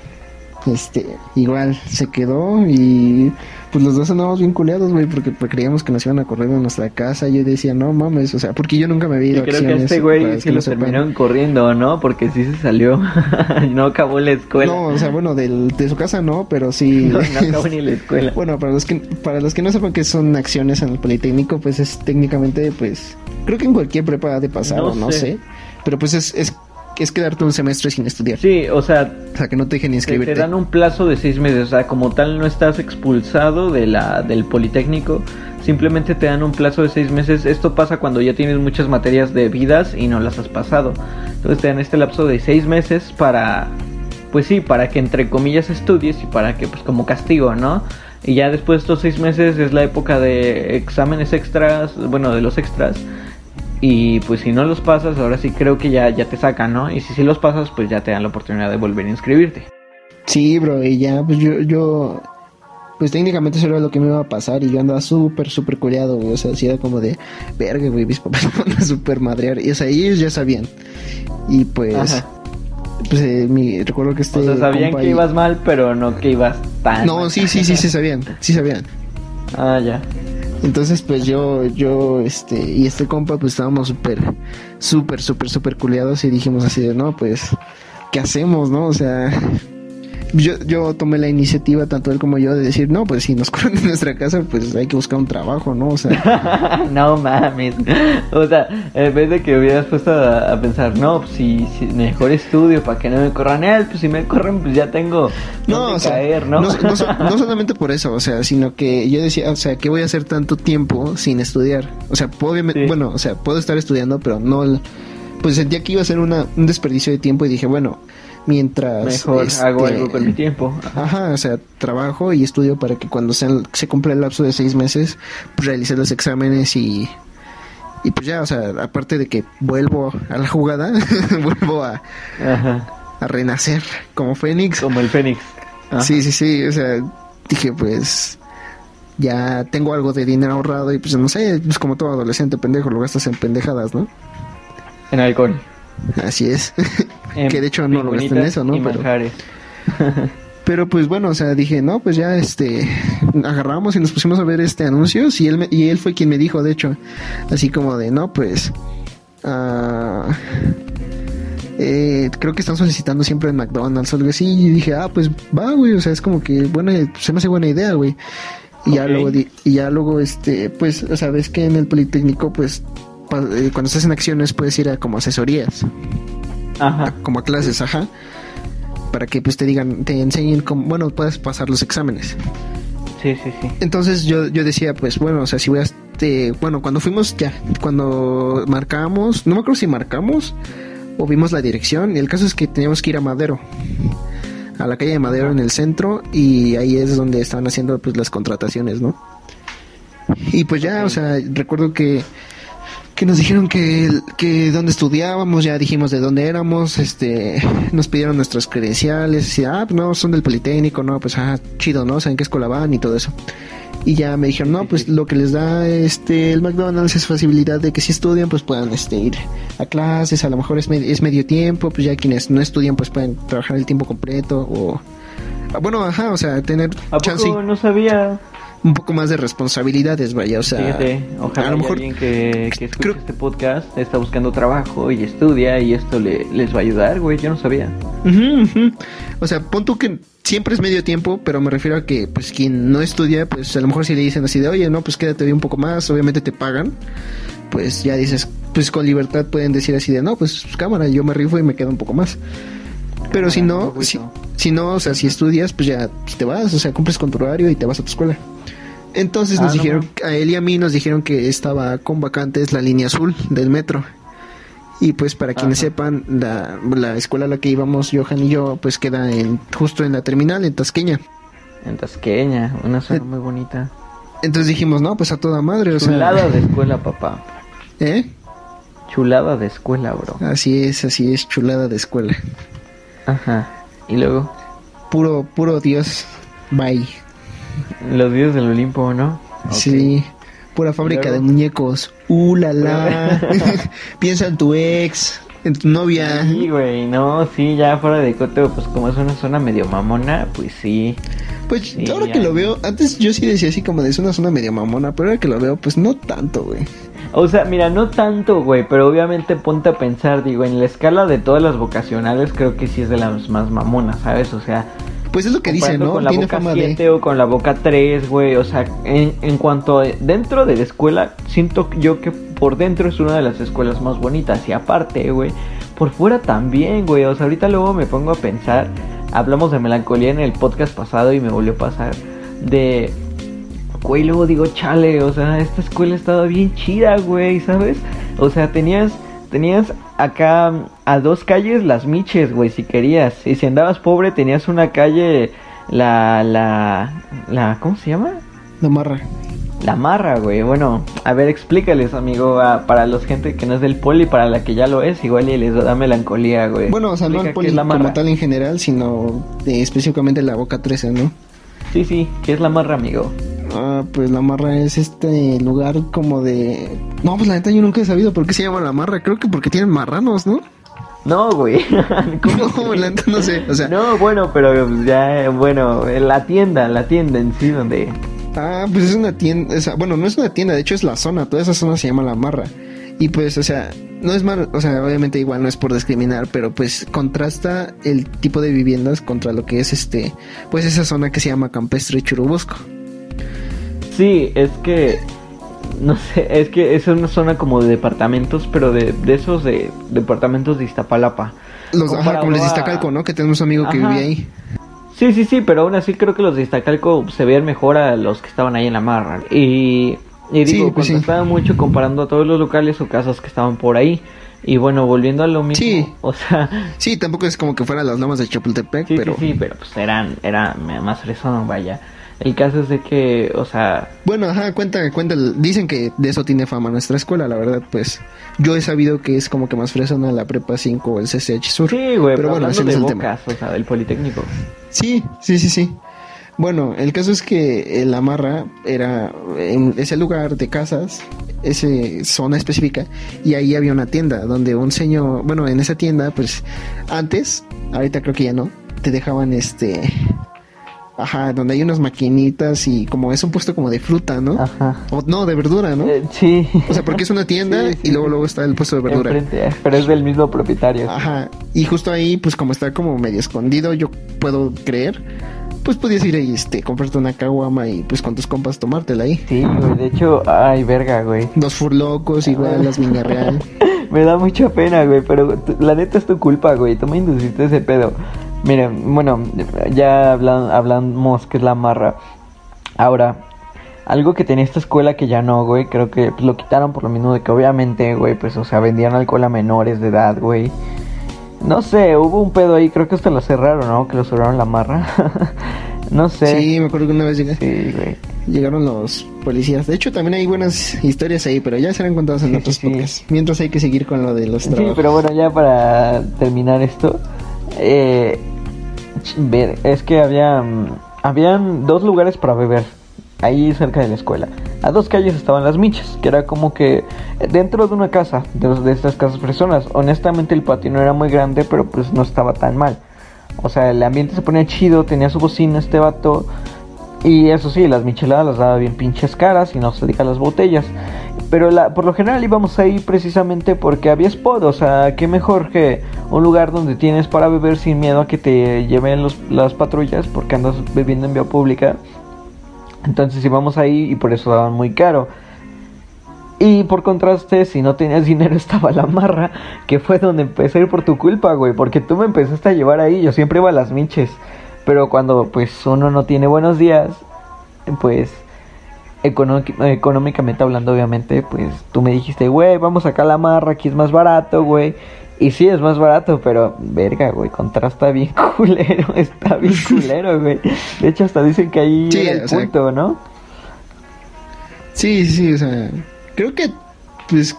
este, igual se quedó y pues los dos andábamos bien culeados, güey, porque, creíamos que nos iban a correr de nuestra casa. Yo decía, no mames, o sea, porque yo nunca me vi ido Creo que este güey sí lo terminaron corriendo, ¿no? Porque sí se salió, [LAUGHS] no acabó la escuela. No, o sea, bueno, del, de su casa no, pero sí. [LAUGHS] no, no acabó ni la [LAUGHS] escuela. Bueno, para los que para los que no sepan que son acciones en el Politécnico, pues es técnicamente, pues, creo que en cualquier prepa de pasado, no, sé. Pero pues es, es es quedarte un semestre sin estudiar. Sí, o sea, o sea que no te dejen inscribirte. Te dan un plazo de seis meses, o sea, como tal no estás expulsado de la del Politécnico, simplemente te dan un plazo de seis meses. Esto pasa cuando ya tienes muchas materias debidas y no las has pasado. Entonces te dan este lapso de seis meses para, pues sí, para que entre comillas estudies y para que, pues como castigo, ¿no? Y ya después de estos seis meses es la época de exámenes extras, bueno, de los extras Y pues si no los pasas, ahora sí creo que ya, ya te sacan, ¿no? Y si sí los pasas, pues ya te dan la oportunidad de volver a inscribirte. Sí, bro, y ya, pues yo, yo, pues técnicamente eso era lo que me iba a pasar y yo andaba súper, súper culeado, güey. O sea, así era como de, verga, güey, mis papás [LAUGHS] me van a súper madrear. Y o sea, ellos ya sabían. Y pues, Ajá. pues eh, mi, recuerdo que este. O sea, sabían que y- ibas mal, pero no que ibas tan No, sí, sí, sí, sí sabían, sí sabían. Ah, ya. Entonces, pues yo, yo, este, y este compa, pues estábamos súper, súper, súper, súper culeados y dijimos así de, no, pues, ¿qué hacemos, no? O sea, yo, yo tomé la iniciativa, tanto él como yo, de decir, no, pues si nos [LAUGHS] corren de nuestra casa, pues hay que buscar un trabajo, ¿no? O sea, [LAUGHS] no mames. O sea, en vez de que hubieras puesto a, a pensar, no, pues si, si mejor estudio para que no me corran él, pues si me corren, pues ya tengo no, dónde o sea, caer, ¿no? no, no so- [LAUGHS] no solamente por eso, o sea, sino que yo decía, o sea, ¿qué voy a hacer tanto tiempo sin estudiar? O sea, puedo, obviamente, Sí. bueno, o sea, puedo estar estudiando, pero no, el- pues sentía que iba a ser una, un desperdicio de tiempo y dije, bueno, mientras... Mejor hago este, algo con mi tiempo. Ajá, o sea, trabajo y estudio para que cuando sean, se cumpla el lapso de seis meses, pues realice los exámenes y, y pues ya, o sea, aparte de que vuelvo a la jugada, [LAUGHS] vuelvo a, Ajá. a renacer como Fénix. Como el Fénix. Ajá. Sí, sí, sí, o sea, dije pues ya tengo algo de dinero ahorrado y pues no sé, pues como todo adolescente pendejo, lo gastas en pendejadas, ¿no? En alcohol. Así es. En que de hecho no lo gasté en eso, ¿no? Pero, pero pues bueno, o sea, dije, no, pues ya este agarramos y nos pusimos a ver este anuncios y él me- y él fue quien me dijo, de hecho, así como de, no, pues ah, eh, creo que están solicitando siempre en McDonald's o algo así y dije, ah, pues va, güey, o sea, es como que buena se me hace buena idea, güey. Y ya luego y ya luego este, pues, o sea, ves que en el Politécnico pues eh, cuando estás en acciones puedes ir a como asesorías Ajá. como a clases, ajá, para que pues te digan, te enseñen cómo, bueno, puedes pasar los exámenes. Sí, sí, sí. Entonces yo, yo decía, pues bueno, o sea, si voy a este, bueno, cuando fuimos ya, cuando marcamos, no me acuerdo si marcamos o vimos la dirección, y el caso es que teníamos que ir a Madero, a la calle de Madero en el centro, y ahí es donde estaban haciendo pues las contrataciones, ¿no? Y pues ya, o sea, recuerdo que que nos dijeron que, que dónde estudiábamos, ya dijimos de dónde éramos, este, nos pidieron nuestras credenciales, y ah, pues no, son del Politécnico, no, pues ah, chido, ¿no? Saben qué escuela van y todo eso. Y ya me dijeron, no, pues lo que les da este el McDonald's es facilidad de que si estudian, pues puedan este, ir a clases, a lo mejor es, es medio tiempo, pues ya quienes no estudian, pues pueden trabajar el tiempo completo o... ah, Bueno, ajá, o sea, tener ¿A chance poco no sabía? Un poco más de responsabilidades, vaya, o sea... Fíjate, ojalá a lo mejor alguien que, que escuche creo- este podcast está buscando trabajo y estudia y esto le, les va a ayudar, güey. Yo no sabía. O sea, pon tú que siempre es medio tiempo, pero me refiero a que, pues, quien no estudia, pues, a lo mejor si le dicen así de, oye, no, pues, quédate un poco más, obviamente te pagan, pues, ya dices, pues, con libertad pueden decir así de, no, pues, cámara, yo me rifo y me quedo un poco más. Pero si no, si, si no, o sea, si estudias, pues, ya te vas, o sea, cumples con tu horario y te vas a tu escuela. Entonces Ah, nos no dijeron, a él y a mí nos dijeron que estaba con vacantes la línea azul del metro. Y pues para quienes sepan, la, la escuela a la que íbamos, Johan y yo, pues queda en justo en la terminal, en Tasqueña. En Tasqueña, una zona Eh, muy bonita. Entonces dijimos, no, pues a toda madre, o Chulada sea... de [LAUGHS] escuela, papá. ¿Eh? Chulada de escuela, bro. Así es, así es, chulada de escuela. Ajá. Y luego, Puro, puro Dios, bye. [LAUGHS] los dioses del Olimpo, ¿no? Sí, pura fábrica de muñecos. Uh, la la. Piensa en tu ex, en tu novia. Sí, güey, no, sí, ya fuera de coto, pues como es una zona medio mamona, pues sí. Pues Sí, ahora ya. que lo veo, antes yo sí decía así como de es una zona medio mamona, pero ahora que lo veo, pues no tanto, güey. O sea, mira, no tanto, güey, pero obviamente ponte a pensar, digo, en la escala de todas las vocacionales creo que sí es de las más mamonas, ¿sabes? O sea, Pues es lo que dice, ¿no? con la Tiene boca fama 7 de. o con la boca 3, güey, o sea, en, en cuanto a- dentro de la escuela, siento yo que por dentro es una de las escuelas más bonitas y aparte, güey, por fuera también, güey, o sea, ahorita luego me pongo a pensar, hablamos de melancolía en el podcast pasado y me volvió a pasar de güey, luego digo, chale, o sea, esta escuela estaba bien chida, güey, ¿sabes? O sea, tenías, tenías acá a dos calles las miches, güey, si querías. Y si andabas pobre, tenías una calle, la, la, la, ¿cómo se llama? La marra. La marra, güey. Bueno, a ver, explícales, amigo, para los gente que no es del poli, para la que ya lo es, igual y les da melancolía, güey. Bueno, o sea, no el poli como tal en general, sino específicamente la boca 13, ¿no? Sí, sí, ¿qué es la marra, amigo? Ah, pues la marra es este lugar como de... No, pues la neta yo nunca he sabido por qué se llama la marra. Creo que porque tienen marranos, ¿no? No, güey. [LAUGHS] no, la neta no sé. O sea... No, bueno, pero ya, bueno, la tienda, la tienda en sí donde... Ah, pues es una tienda, bueno, no es una tienda, de hecho es la zona, toda esa zona se llama La Marra. Y pues, o sea, no es mal, o sea, obviamente igual no es por discriminar, pero pues contrasta el tipo de viviendas contra lo que es este, pues esa zona que se llama Campestre Churubusco. Sí, es que no sé, es que es una zona como de departamentos, pero de, de esos de departamentos de Iztapalapa. Los, ajá, como les de Iztacalco, ¿no? Que tenemos un amigo que vivía ahí. Sí, sí, sí, pero aún así creo que los de Iztacalco se veían mejor a los que estaban ahí en la marra. Y, y digo, pues estaba mucho comparando a todos los locales o casas que estaban por ahí. Y bueno, volviendo a lo mismo, sí. o sea... Sí, tampoco es como que fueran las lomas de Chapultepec, pero... Sí, sí, pero pues eran, era más fresón, vaya. El caso es de que, o sea... Bueno, ajá, cuenta, cuenta, dicen que de eso tiene fama nuestra escuela, la verdad, pues yo he sabido que es como que más fresona la Prepa 5 o el CCH Sur. Sí, güey, pero, bueno, ese es el tema. O sea, del Politécnico. Sí, sí, sí, sí. Bueno, el caso es que la Marra era en ese lugar de casas, esa zona específica, y ahí había una tienda donde un señor, bueno, en esa tienda, pues antes, ahorita creo que ya no, te dejaban este Ajá, donde hay unas maquinitas y como es un puesto como de fruta, ¿no? Ajá. O, no, de verdura, ¿no? Eh, sí. O sea, porque es una tienda [LAUGHS] y luego luego está el puesto de verdura. Enfrente, pero es del mismo propietario. Ajá. Y justo ahí, pues como está como medio escondido, yo puedo creer, pues podías ir ahí, este, comprarte una caguama y pues con tus compas tomártela ahí. Sí, güey, de hecho, ay, verga, güey. Dos furlocos, igual, las Viña Real. [LAUGHS] Me da mucha pena, güey, pero la neta es tu culpa, güey. Tú me induciste ese pedo. Miren, bueno, ya hablamos que es la marra. Ahora, algo que tenía esta escuela que ya no, güey, creo que pues, lo quitaron por lo mismo de que obviamente, güey, pues, o sea, vendían alcohol a menores de edad, güey. No sé, hubo un pedo ahí, creo que hasta lo cerraron, ¿no? Que lo cerraron la marra. [LAUGHS] no sé. Sí, me acuerdo que una vez llegué. Sí, güey. Llegaron los policías. De hecho, también hay buenas historias ahí, pero ya serán contadas en otros [LAUGHS] podcasts. Mientras hay que seguir con lo de los trabajos. Sí, pero bueno, ya para terminar esto, eh, es que había, mm, habían dos lugares para beber ahí cerca de la escuela. A dos calles estaban las michas, que era como que dentro de una casa, de, estas casas personas. Honestamente el patio no era muy grande, pero pues no estaba tan mal. O sea, el ambiente se ponía chido, tenía su bocina este vato. Y eso sí, las micheladas las daba bien pinches caras y no se diga las botellas. Pero la, por lo general íbamos ahí precisamente porque había spot, o sea, qué mejor que un lugar donde tienes para beber sin miedo a que te lleven los, las patrullas porque andas bebiendo en vía pública. Entonces íbamos ahí y por eso daban muy caro. Y por contraste, si no tenías [LAUGHS] dinero estaba la marra, que fue donde empecé a ir por tu culpa, güey, porque tú me empezaste a llevar ahí, yo siempre iba a las miches. Pero cuando pues uno no tiene buenos días, pues económicamente hablando, obviamente, pues tú me dijiste, güey, vamos acá a la marra, aquí es más barato, güey. Y sí, es más barato, pero verga, güey, contrasta bien [LAUGHS] culero, está bien [LAUGHS] culero, güey. De hecho, hasta dicen que ahí sí, el punto, ¿no? Sí, sí, o sea, creo que, pues,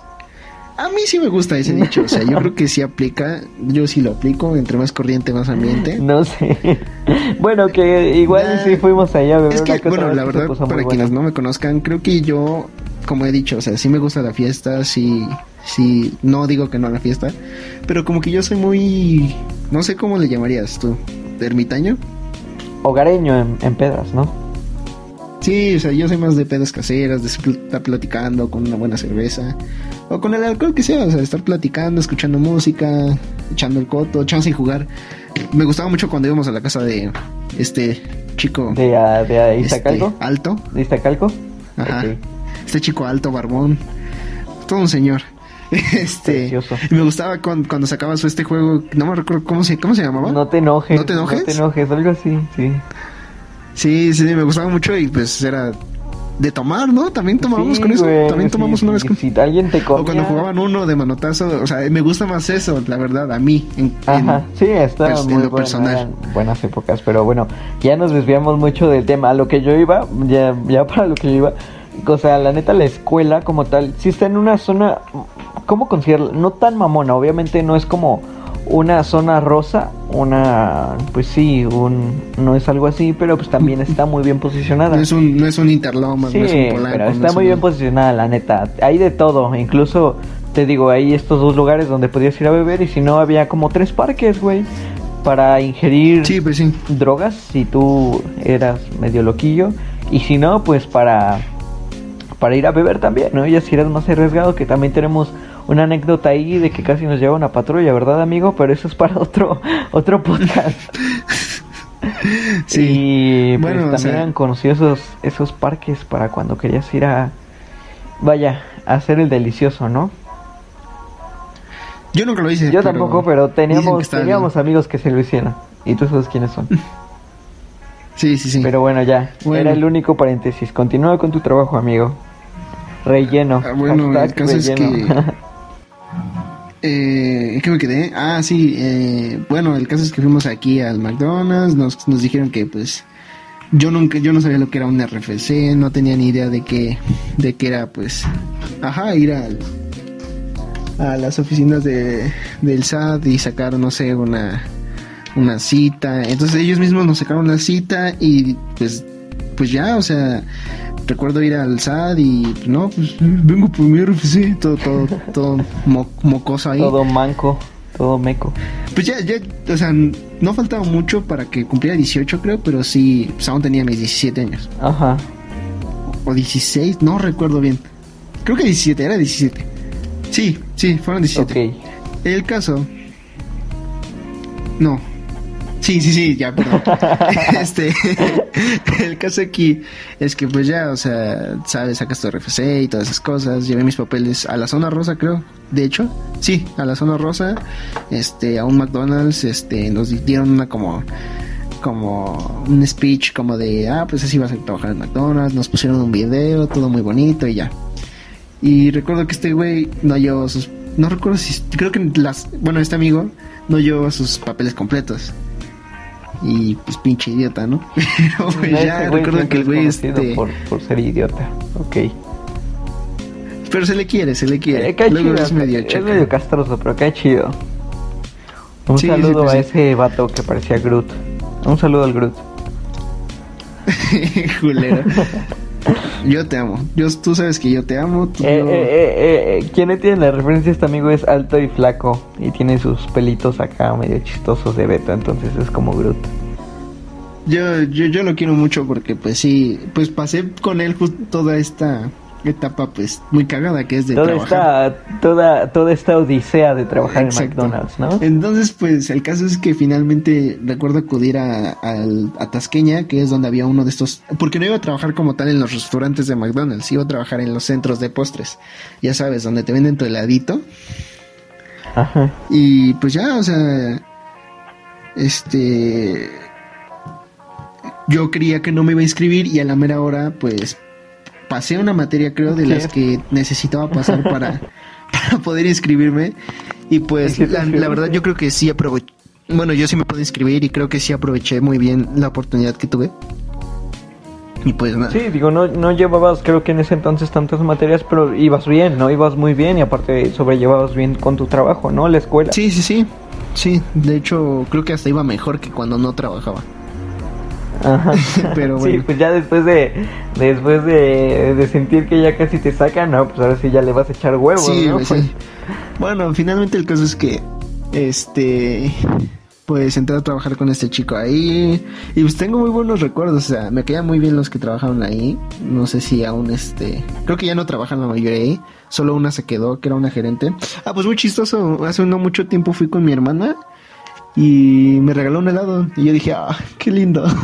a mí sí me gusta ese dicho, o sea, yo creo que sí aplica, yo sí lo aplico, entre más corriente, más ambiente. No sé. [LAUGHS] Bueno, que igual sí fuimos allá Es que, bueno, la verdad, para quienes no me conozcan, creo que yo, como he dicho, o sea, sí me gusta la fiesta, sí, sí, no digo que no a la fiesta, pero como que yo soy muy, no sé cómo le llamarías tú, ermitaño. Hogareño en, en pedas, ¿no? Sí, o sea, yo soy más de pedas caseras, de estar platicando con una buena cerveza o con el alcohol que sea, o sea, estar platicando, escuchando música, echando el coto, chance y jugar. Me gustaba mucho cuando íbamos a la casa de este chico. ¿De, uh, de Iztacalco? Este, alto. ¿De Iztacalco? Ajá. Este chico alto, barbón. Todo un señor. [LAUGHS] Este, y me gustaba cuando, cuando sacaba su este juego, no me recuerdo cómo se, cómo se llamaba. No te enojes. No te enojes. No te enojes, algo así, sí. Sí, sí, me gustaba mucho y pues era de tomar, ¿no? También tomábamos con eso. También tomamos una vez con. Si alguien te comía... O cuando jugaban uno de manotazo, o sea, me gusta más eso, la verdad, a mí. En, Ajá, sí, está muy en lo personal. buenas épocas, pero bueno, ya nos desviamos mucho del tema. A lo que yo iba, ya, ya para lo que yo iba, o sea, la neta la escuela como tal, si está en una zona, ¿cómo considerarla? No tan mamona, obviamente no es como una zona rosa, una, pues sí, un, no es algo así, pero pues también está muy bien posicionada. No es un, no es un interloma, sí, no es un polanco, pero no está es muy un- bien posicionada, la neta. Hay de todo, incluso te digo, hay estos dos lugares donde podías ir a beber y si no había como tres parques, güey, para ingerir Sí, pues sí. drogas si tú eras medio loquillo y si no, pues para para ir a beber también, ¿no? Y si eras más arriesgado, que también tenemos una anécdota ahí de que casi nos lleva una patrulla, ¿verdad, amigo? Pero eso es para [LAUGHS] otro otro podcast. [LAUGHS] Sí. Y pues Bueno, o también sea- han conocido esos esos parques para cuando querías ir a vaya, a hacer el delicioso, ¿no? Yo nunca lo hice. Yo tampoco, pero teníamos teníamos amigos que se lo hicieron. Y tú sabes quiénes son. [LAUGHS] Sí, sí, sí. Pero bueno, ya. Bueno. Era el único paréntesis. Continúa con tu trabajo, amigo. Relleno. Ah, bueno, el caso es relleno. Eh, ¿en qué me quedé? Ah, sí, eh, bueno, el caso es que fuimos aquí al McDonald's, nos, nos dijeron que pues yo nunca, yo no sabía lo que era un RFC, no tenía ni idea de qué, de qué era pues, ajá, ir al, a las oficinas de, del SAT y sacar, no sé, una, una cita, entonces ellos mismos nos sacaron la cita y pues, pues ya, o sea, recuerdo ir al SAT y no, pues vengo por mi RFC, todo, todo, todo mo- mocoso ahí. todo manco, todo meco. Pues ya, ya, o sea, no faltaba mucho para que cumpliera 18 creo, pero sí, pues aún tenía mis 17 años. Ajá. O 16, no recuerdo bien. Creo que 17, era 17. Sí, sí, fueron 17. Ok. El caso... No. Sí, sí, sí, ya, perdón. [LAUGHS] este, [LAUGHS] el caso aquí es que pues ya, o sea, sabes, sacas tu RFC y todas esas cosas. Llevé mis papeles a la zona rosa, creo. De hecho, sí, a la zona rosa, este, a un McDonald's, este, nos dieron una como, como un speech como de, ah, pues así vas a trabajar en McDonald's. Nos pusieron un video, todo muy bonito y ya. Y recuerdo que este güey no llevó sus. No recuerdo si. Creo que las. Bueno, este amigo no llevó sus papeles completos. Y pues pinche idiota, ¿no? [LAUGHS] Pero pues No, ya recuerdo que el es güey conocido este. por, por ser idiota. Ok. Pero se le quiere, se le quiere. Eh, Luego chido, es medio es castroso, pero cae chido. Un Sí, sí, saludo pues a ese vato que parecía Groot. Un saludo al Groot. [LAUGHS] Culero. [LAUGHS] Yo te amo. Yo, tú sabes que yo te amo. tú Eh, no- eh, eh, eh, quien no tiene la referencia, este amigo es alto y flaco y tiene sus pelitos acá medio chistosos de beta, entonces es como Groot. Yo, yo, yo lo quiero mucho porque pues sí, pues pasé con él toda esta etapa pues muy cagada que es de Toda trabajar. esta, toda, toda esta odisea de trabajar Exacto. en McDonald's, ¿no? Entonces, pues el caso es que finalmente recuerdo acudir a, al- a Tasqueña, que es donde había uno de estos, porque no iba a trabajar como tal en los restaurantes de McDonald's, iba a trabajar en los centros de postres, ya sabes, donde te venden tu heladito. Ajá. Y pues ya, o sea, este, yo creía que no me iba a inscribir y a la mera hora, pues pasé una materia, creo, de las que necesitaba pasar para, [LAUGHS] para poder inscribirme. Y pues la, verdad yo creo que sí aproveché, bueno, yo sí me puedo inscribir y creo que sí aproveché muy bien la oportunidad que tuve. Y pues nada. Sí, digo, no, no llevabas creo que en ese entonces tantas materias, pero ibas bien, ¿no? Ibas muy bien y aparte sobrellevabas bien con tu trabajo, ¿no? La escuela. Sí, sí, sí. Sí, de hecho creo que hasta iba mejor que cuando no trabajaba. Ajá. [LAUGHS] Pero Sí, bueno. pues ya después de después de, de sentir que ya casi te sacan, no, pues ahora sí ya le vas a echar huevos, Sí, Pues, sí. Bueno, finalmente el caso es que, este, pues entré a trabajar con este chico ahí y pues tengo muy buenos recuerdos, o sea, me caían muy bien los que trabajaban ahí. No sé si aún, este, creo que ya no trabajan la mayoría ahí, solo una se quedó, que era una gerente. Ah, pues muy chistoso, hace no mucho tiempo fui con mi hermana y me regaló un helado y yo dije, ah, qué lindo. [LAUGHS]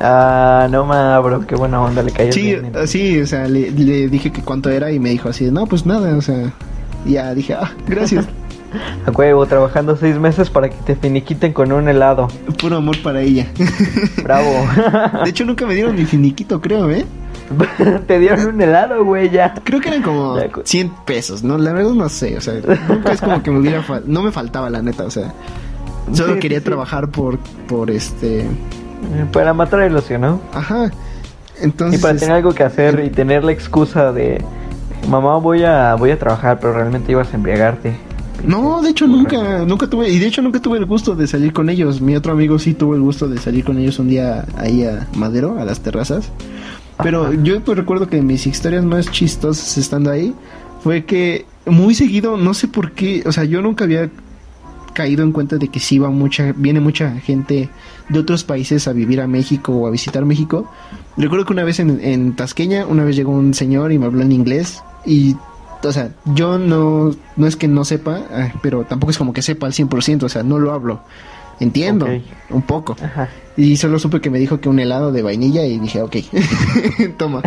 Ah, no ma, bro, qué buena onda le cayó. Sí, bien, así, o sea, le, le dije que cuánto era y me dijo así, no, pues nada, o sea, ya dije, ah, gracias. [LAUGHS] A huevo, trabajando seis meses para que te finiquiten con un helado. Puro amor para ella. [LAUGHS] Bravo. De hecho, nunca me dieron mi finiquito, creo, ¿eh? [LAUGHS] te dieron un helado, güey, ya. Creo que eran como Ya, cu- 100 pesos, ¿no? La verdad no sé, o sea, nunca es como que me hubiera... No me faltaba, la neta, o sea... Solo Sí, quería sí, sí. trabajar por, por este... Para matar la ilusión, ¿no? Ajá. Entonces, y para tener algo que hacer y tener la excusa de mamá voy a voy a trabajar, pero realmente ibas a embriagarte. No, de hecho nunca, nunca tuve, y de hecho nunca tuve el gusto de salir con ellos. Mi otro amigo sí tuvo el gusto de salir con ellos un día ahí a Madero, a las terrazas. Pero yo pues, recuerdo que mis historias más chistosas estando ahí fue que muy seguido, no sé por qué, o sea, yo nunca había caído en cuenta de que sí va mucha, viene mucha gente de otros países a vivir a México o a visitar México. Recuerdo que una vez en, en Tasqueña, una vez llegó un señor y me habló en inglés y o sea, yo no, no es que no sepa, ah, pero tampoco es como que sepa al 100%, o sea, no lo hablo. Entiendo, un poco. Y solo supe que me dijo que un helado de vainilla y dije, ok, [LAUGHS] toma,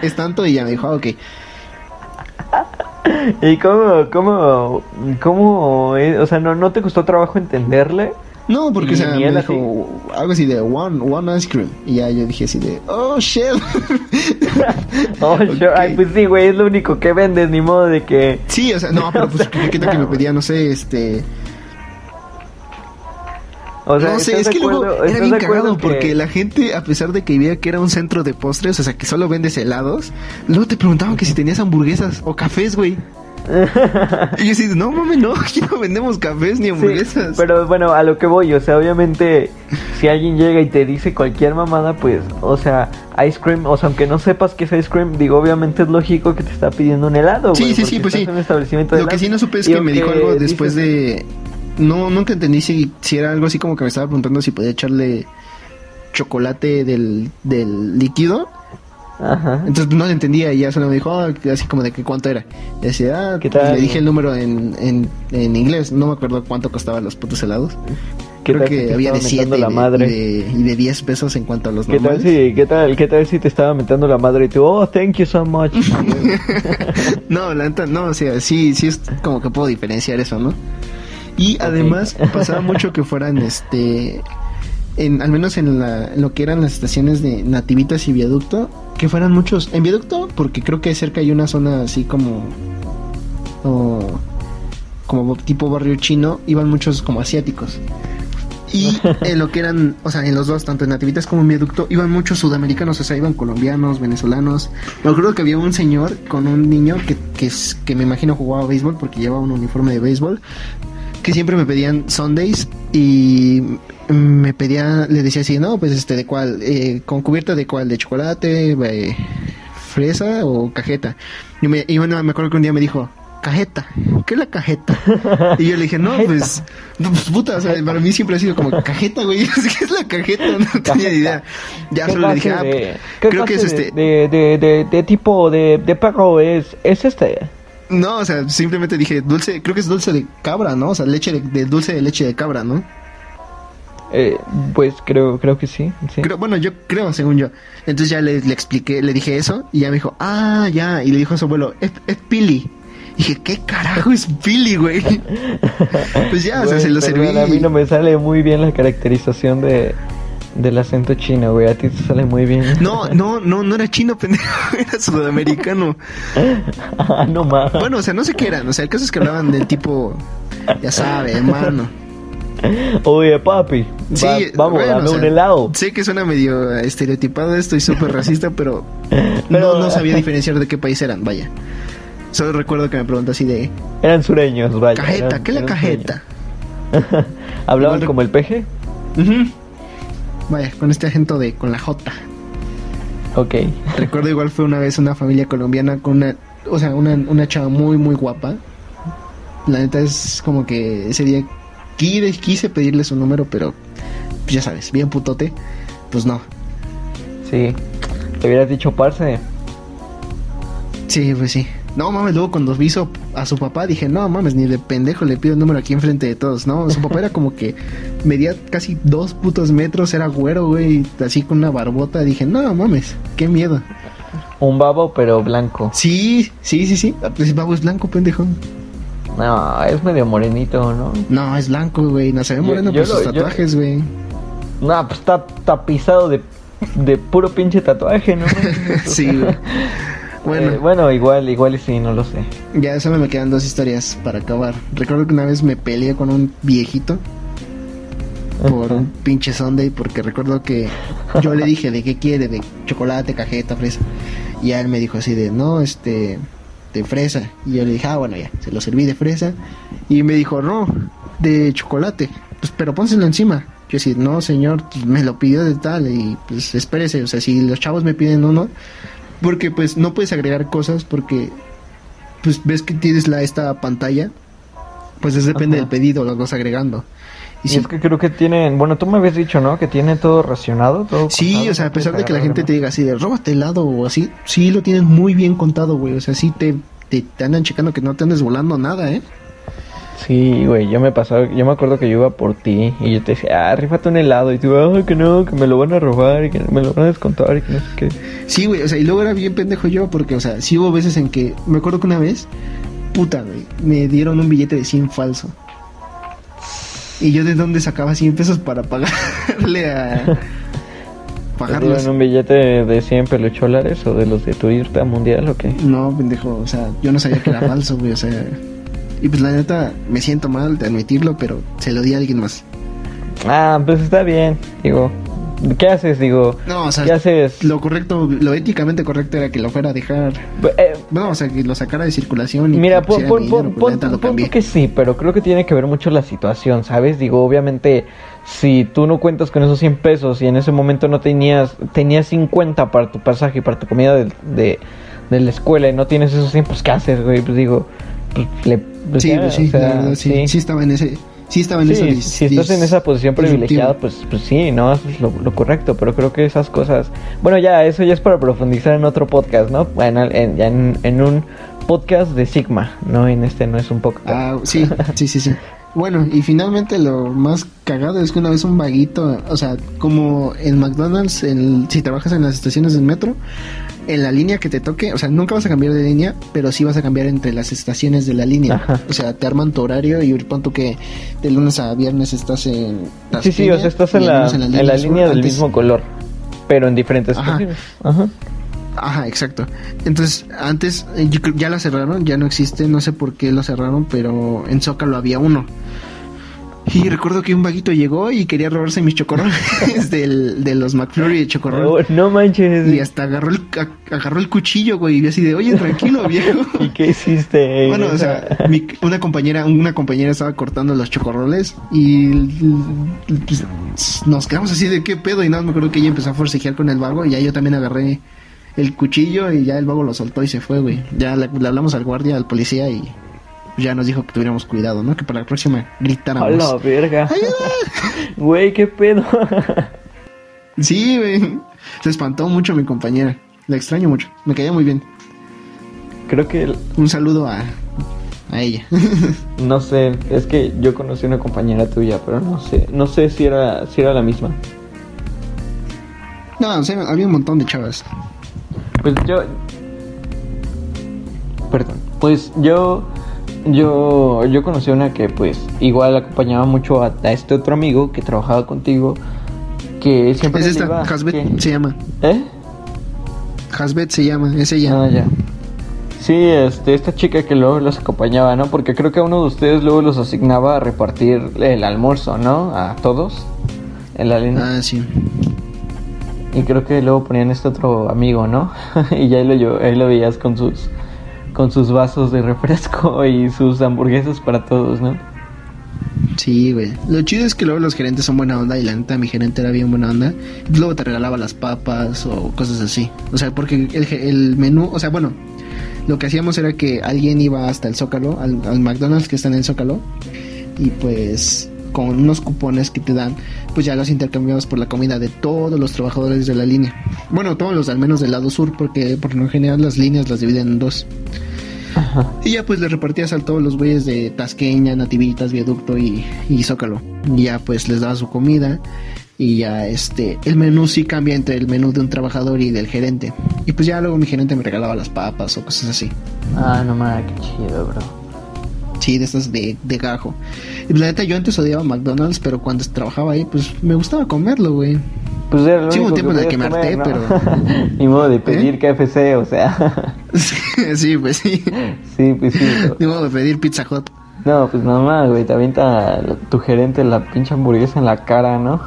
es tanto y ya me dijo, ah, ok. [LAUGHS] ¿Y cómo, cómo, cómo, o sea, no, no te costó trabajo entenderle? No, porque o sea, me dijo algo así de one, one ice cream. Y ya yo dije así de, oh shit. [LAUGHS] oh shit. Ay, pues sí, güey, es lo único que vendes, ni modo de que. Sí, o sea, no, [LAUGHS] pero pues que me pedía, no sé, este. O sea, no sé, es que luego era bien cagado porque la gente, a pesar de que veía que era un centro de postres, o sea, que solo vendes helados, luego te preguntaban que si tenías hamburguesas o cafés, güey [LAUGHS] y yo así, no mames, no, aquí no vendemos cafés ni hamburguesas. pero bueno, a lo que voy, o sea, obviamente, si alguien llega y te dice cualquier mamada, pues, o sea, ice cream, o sea, aunque no sepas qué es ice cream, digo, obviamente es lógico que te está pidiendo un helado. Sí, sí, sí, pues sí. lo que sí no supe es que me dijo algo después de. No, nunca entendí si, si era algo así como que me estaba preguntando si podía echarle chocolate del, del líquido entonces no le entendía y ya solo me dijo, ah, así como de que cuánto era. Y decía, ah, le dije el número en, en, en, inglés, no me acuerdo cuánto costaban los putos helados. Creo que había de 7 y, de, y de 10 pesos en cuanto a los ¿Qué Tal si, ¿qué, tal, ¿Qué tal si te estaba metiendo la madre y tú, oh, thank you so much? [LAUGHS] no, la neta, no, o sea, sí, sí es como que puedo diferenciar eso, ¿no? Y además [LAUGHS] pasaba mucho que fueran, este, en, al menos en, la, en lo que eran las estaciones de Nativitas y Viaducto, que fueran muchos. En viaducto, porque creo que cerca hay una zona así como. como tipo barrio chino, iban muchos como asiáticos. Y [LAUGHS] en lo que eran, o sea, en los dos, tanto en Nativitas como en Viaducto, iban muchos sudamericanos, o sea, iban colombianos, venezolanos. Me acuerdo que había un señor con un niño que, que, que me imagino jugaba béisbol porque llevaba un uniforme de béisbol, que siempre me pedían Sundays y me pedía, le decía así, no, pues este, ¿de cuál? Eh, ¿Con cubierta de cuál? ¿De chocolate? Eh, ¿Fresa o cajeta? Y, me, y bueno, me acuerdo que un día me dijo, cajeta, ¿qué es la cajeta? Y yo le dije, no, pues, no, pues puta, o sea, para mí siempre ha sido como cajeta, güey, [LAUGHS] ¿qué es la cajeta? No tenía idea. Ya solo le dije, ah, creo que es este. De, de, de, de tipo de, de perro es, es este. No, o sea, simplemente dije dulce, creo que es dulce de cabra, ¿no? O sea, leche de, dulce de leche de cabra, ¿no? Eh, pues creo, creo que sí. Creo, bueno, yo creo, según yo. Entonces ya le, le, expliqué, le dije eso y ya me dijo, ah, ya. Y le dijo a su abuelo, es, es Pili. Y dije, ¿qué carajo es Pili, güey? [LAUGHS] pues ya, o sea, se lo serví. a mí no me sale muy bien la caracterización de, del acento chino, güey. A ti te sale muy bien. [LAUGHS] No, no, no, no era chino, pendejo. [LAUGHS] Era sudamericano. ah, no más. Bueno, o sea, no sé qué eran. O sea, el caso es que hablaban del tipo, ya sabe, hermano. Oye, papi, sí, vamos, dame un helado. Sé que suena medio estereotipado esto y súper racista, pero, [LAUGHS] no, no sabía diferenciar de qué país eran, vaya. Solo recuerdo que me preguntó así de... Eran sureños, vaya. Cajeta, ¿qué es la cajeta? ¿Hablaban como el peje? Vaya, con este acento de... con la J. Ok. Recuerdo igual fue una vez una familia colombiana con una... O sea, una, una chava muy, muy guapa. La neta es como que ese día quise pedirle su número, pero pues, ya sabes, bien putote, pues no. Sí, te hubieras dicho parce. Sí, pues sí. No mames, luego cuando vi a su papá dije, no mames, ni de pendejo le pido el número aquí enfrente de todos, ¿no? Su papá era como que medía casi dos putos metros, era güero, güey, así con una barbota. Dije, no mames, qué miedo. Un babo, pero blanco. Sí, sí, sí, sí. Pues el babo es blanco, pendejo. No, es medio morenito, ¿no? No, es blanco, güey. No se ve moreno por sus tatuajes, güey. No, pues está tapizado de, de puro pinche tatuaje, ¿no? [LAUGHS] sí, güey. Bueno. Eh, bueno, igual, igual y sí, no lo sé. Ya solo me quedan dos historias para acabar. Recuerdo que una vez me peleé con un viejito. por un pinche Sunday porque recuerdo que yo le dije de qué quiere, de chocolate, cajeta, fresa. Y él me dijo así de, no, este, de fresa. Y yo le dije, ah, bueno, ya, se lo serví de fresa. Y me dijo, no, de chocolate. Pues, pero pónselo encima. Yo decía, no, señor, pues, me lo pidió de tal. Y pues espérese, o sea, si los chavos me piden uno, porque pues no puedes agregar cosas porque pues ves que tienes la esta pantalla, pues es depende Ajá. del pedido, lo vas agregando. Y es que creo que tienen, bueno, tú me habías dicho, ¿no? Que tiene todo racionado, todo. Sí, contado, o sea, a pesar de que la gente te diga así de róbate helado o así, sí lo tienen muy bien contado, güey. O sea, sí te, te, te andan checando que no te andes volando nada, ¿eh? Sí, güey, yo me pasaba, yo me acuerdo que yo iba por ti y yo te decía, ah, rífate un helado y tú, ah, que no, que me lo van a robar y que me lo van a descontar y que no sé qué. Sí, güey, o sea, y luego era bien pendejo yo porque, o sea, sí hubo veces en que, me acuerdo que una vez, puta, güey, me dieron un billete de 100 falso. Y yo de dónde sacaba 100 pesos para pagarle a... [LAUGHS] ¿Te pagarlos. dieron un billete de, de 100 pelucholares o de los de tu irta mundial o qué? No, pendejo, o sea, yo no sabía que era [LAUGHS] falso, güey, o sea... Y pues la neta, me siento mal de admitirlo, pero se lo di a alguien más. Ah, pues está bien, digo, ¿qué haces? Digo, No, o sea, ¿qué haces? lo correcto, lo éticamente correcto era que lo fuera a dejar... Eh, Bueno, o sea, que lo sacara de circulación y Mira, pon, pon, dinero, pues, pon- neta, pon que sí, pero creo que tiene que ver mucho la situación, ¿sabes? Digo, obviamente, si tú no cuentas con esos 100 pesos y en ese momento no tenías, tenías 50 para tu pasaje y para tu comida de, de, de la escuela y no tienes esos 100, pues ¿qué haces, güey? Pues digo, pues, le... pues, Sí, pues sí, o sea, la verdad, sí, sí estaba en ese, sí estaba en Sí, esa si estás en esa posición privilegiada, pues, pues sí, no haces lo, lo correcto, pero creo que esas cosas, bueno, ya, eso ya es para profundizar en otro podcast, ¿no? Bueno, en, ya en, en un podcast de Sigma, ¿no? En este no es un podcast. Ah, sí, sí, sí, sí. Bueno, y finalmente lo más cagado es que una vez un vaguito, o sea, como en McDonald's, en- si trabajas en las estaciones del metro, en la línea que te toque, o sea, nunca vas a cambiar de línea, pero sí vas a cambiar entre las estaciones de la línea. Ajá. O sea, te arman tu horario y pon tú que de lunes a viernes estás en... sí, sí, o sea, estás en la, en la línea del mismo color, pero en diferentes Ajá. estaciones. Ajá. Ajá, exacto. Entonces, antes eh, ya la cerraron, ya no existe, no sé por qué lo cerraron, pero en Zócalo había uno. Y recuerdo que un vaguito llegó y quería robarse mis chocorroles [LAUGHS] del, de los McFlurry de chocorrol. No manches. Y hasta agarró el, agarró el cuchillo, güey, y así de, oye, tranquilo, [LAUGHS] viejo. ¿Y qué hiciste? Bueno, o sea, mi- una compañera, una compañera estaba cortando los chocorroles y pues, nos quedamos así de qué pedo y nada, me acuerdo que ella empezó a forcejear con el vago y ya yo también agarré el cuchillo y ya el vago lo soltó y se fue, güey. Ya le, le hablamos al guardia, al policía y ya nos dijo que tuviéramos cuidado, ¿no? Que para la próxima gritáramos. la verga. [LAUGHS] Güey, qué pedo. [LAUGHS] Sí, güey. Se espantó mucho mi compañera. La extraño mucho. Me caía muy bien. Creo que el- Un saludo a, a ella. [LAUGHS] No sé, es que yo conocí una compañera tuya, pero no sé, no sé si era, si era la misma. no, o sea, había un montón de chavas. Pues yo, perdón, pues yo, yo, yo conocí una que pues igual acompañaba mucho a, a este otro amigo que trabajaba contigo, que siempre Es esta, iba- Hasbet que- se llama. ¿Eh? Hasbet se llama, es ella. Ah, ya. Sí, este, esta chica que luego los acompañaba, ¿no? Porque creo que a uno de ustedes luego los asignaba a repartir el almuerzo, ¿no? A todos en la línea. Ah, sí. Y creo que luego ponían este otro amigo, ¿no? [LAUGHS] y ya ahí lo, yo- ahí lo veías con sus con sus vasos de refresco [LAUGHS] y sus hamburguesas para todos, ¿no? Sí, güey. Lo chido es que luego los gerentes son buena onda y la neta mi gerente era bien buena onda. Luego te regalaba las papas o cosas así. O sea, porque el, el menú, o sea, bueno, lo que hacíamos era que alguien iba hasta el Zócalo, al, al McDonald's que está en el Zócalo, y pues con unos cupones que te dan, pues ya los intercambiabas por la comida de todos los trabajadores de la línea. Bueno, todos los al menos del lado sur, porque por lo general las líneas las dividen en dos. Ajá. Y ya pues le repartías a todos los güeyes de Tasqueña, Nativitas, Viaducto y, y Zócalo. Y ya pues les dabas su comida. Y ya este, el menú sí cambia entre el menú de un trabajador y del gerente. Y pues ya luego mi gerente me regalaba las papas o cosas así. Ah, no mames, qué chido, bro. Sí, de estas de, de gajo. Y pues, la neta yo antes odiaba McDonald's, pero cuando trabajaba ahí pues me gustaba comerlo, güey. Pues era lo Sí, un tiempo en el que me harté, ¿no? [LAUGHS] Ni modo de pedir KFC, o sea. [LAUGHS] sí, pues sí. sí, pues sí. bro. Ni modo de pedir Pizza Hut. No, pues nada más, güey, te avienta tu gerente la pinche hamburguesa en la cara, ¿no?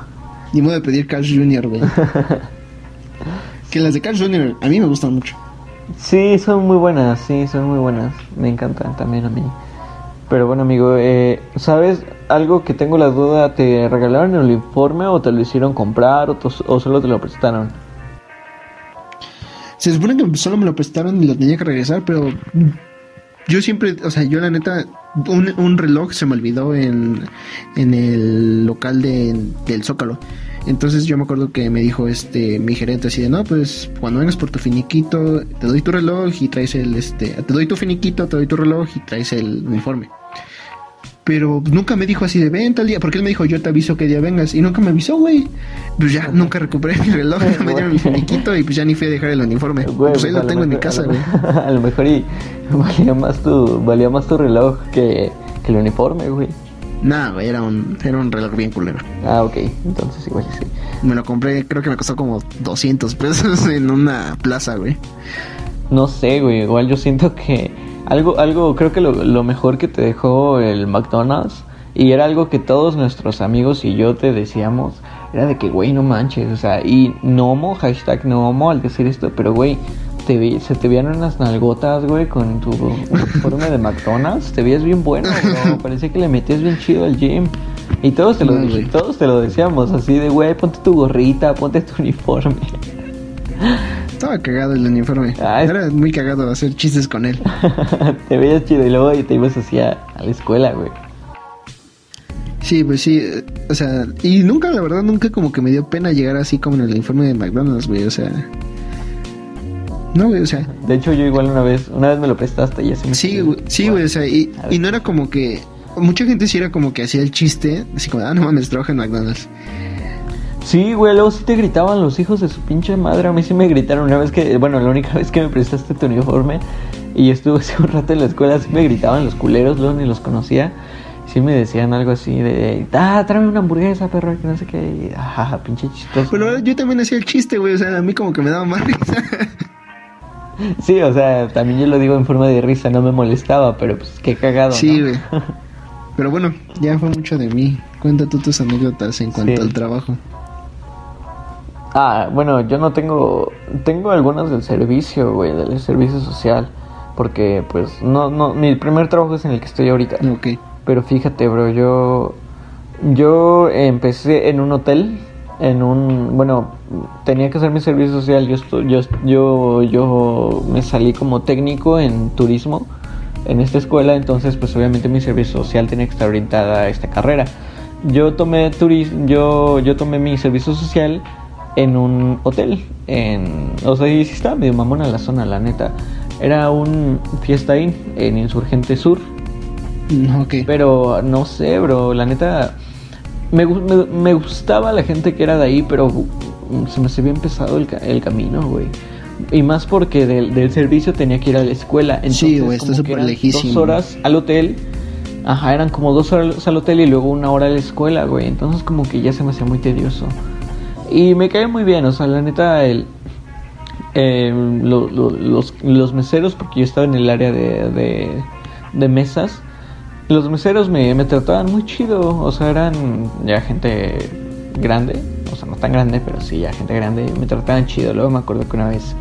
Ni modo de pedir Carl Jr., güey. [LAUGHS] que las de Carl Jr. a mí me gustan mucho. Sí, son muy buenas, sí, son muy buenas. Me encantan también a mí. Pero bueno, amigo, eh, ¿sabes algo que tengo la duda? ¿Te regalaron el informe o te lo hicieron comprar o, o solo te lo prestaron? Se supone que solo me lo prestaron y lo tenía que regresar, pero yo siempre, o sea, yo la neta, un, un reloj se me olvidó en, en el local de, del Zócalo. Entonces yo me acuerdo que me dijo este mi gerente así de no pues cuando vengas por tu finiquito te doy tu reloj y traes el este te doy tu finiquito te doy tu reloj y traes el uniforme pero nunca me dijo así de ven tal día porque él me dijo yo te aviso qué día vengas y nunca me avisó güey. Pues ya nunca recuperé mi reloj [LAUGHS] [LAUGHS] me dieron mi finiquito y pues ya ni fui a dejar el uniforme. Pues ahí lo tengo en mi casa güey. [LAUGHS] a lo mejor y valía más tu valía más tu reloj que, que el uniforme güey Nada, güey, era un, era un reloj bien culero. Ah, ok, entonces igual sí. Me lo compré, creo que me costó como 200 pesos [LAUGHS] en una plaza, güey. No sé, güey, igual yo siento que algo, algo, creo que lo, lo mejor que te dejó el McDonald's, y era algo que todos nuestros amigos y yo te decíamos, era de que, güey, no manches, o sea, y no homo, hashtag no homo al decir esto, pero, güey, te vi, se te vieron unas nalgotas, güey, con tu uniforme de McDonald's. Te veías bien bueno, bro. Parecía que le metías bien chido al gym. Y todos te lo, todos te lo decíamos, así de, güey, ponte tu gorrita, ponte tu uniforme. Estaba cagado el uniforme. Ah, Era muy cagado hacer chistes con él. [LAUGHS] te veías chido y luego te ibas así a, a la escuela, güey. Sí, pues sí, o sea, y nunca, la verdad, nunca como que me dio pena llegar así como en el informe de McDonald's, güey, o sea, no, güey, o sea. De hecho, yo igual una vez, una vez me lo prestaste y así me. Sí, güey, sí, güey, o sea, y, y, no era como que. Mucha gente sí era como que hacía el chiste, así como, ah, no mames, trabaja en McDonald's. Sí, güey, luego sí te gritaban los hijos de su pinche madre. A mí sí me gritaron una vez que, bueno, la única [LAUGHS] vez que me prestaste tu uniforme y estuve [LAUGHS] hace un rato en la escuela, sí me gritaban los culeros, luego ni los conocía. Sí me decían algo así de, ah, tráeme una hamburguesa, perro, que no sé qué. Y, ajá, pinche chistoso. Bueno, yo también hacía el chiste, güey, o sea, a mí como que me daba más [LAUGHS] risa. [LAUGHS] Sí, o sea, también yo lo digo en forma de risa, no me molestaba, pero pues qué cagado. Sí, güey. [LAUGHS] Pero bueno, ya fue mucho de mí. Cuenta tú tus anécdotas en cuanto al trabajo. Ah, bueno, yo no tengo. Tengo algunas del servicio, güey, del servicio social. Porque, pues, no, no. Mi primer trabajo es en el que estoy ahorita. Ok. Pero fíjate, bro, yo. Yo empecé en un hotel en un bueno tenía que hacer mi servicio social. Yo yo yo yo me salí como técnico en turismo en esta escuela entonces pues obviamente mi servicio social tenía que estar orientada a esta carrera. Yo tomé turismo yo yo tomé mi servicio social en un hotel en o sea sí estaba medio mamona la zona la neta. Era un fiesta inn en Insurgente Sur. Okay. pero no sé bro la neta me, me, gustaba la gente que era de ahí, pero se me hacía bien pesado el, el camino, güey. Y más porque del, del, servicio tenía que ir a la escuela. Entonces, sí, güey, está súper lejísimo. Dos horas al hotel. Ajá, eran como dos horas al hotel y luego una hora a la escuela, güey. Entonces como que ya se me hacía muy tedioso. Y me cae muy bien, o sea, la neta, el, eh, lo, lo, los, los meseros, porque yo estaba en el área de, de, de mesas los meseros me, me trataban muy chido, o sea, eran ya gente grande, o sea, no tan grande, pero sí, ya gente grande, me trataban chido. Luego me acuerdo que una vez,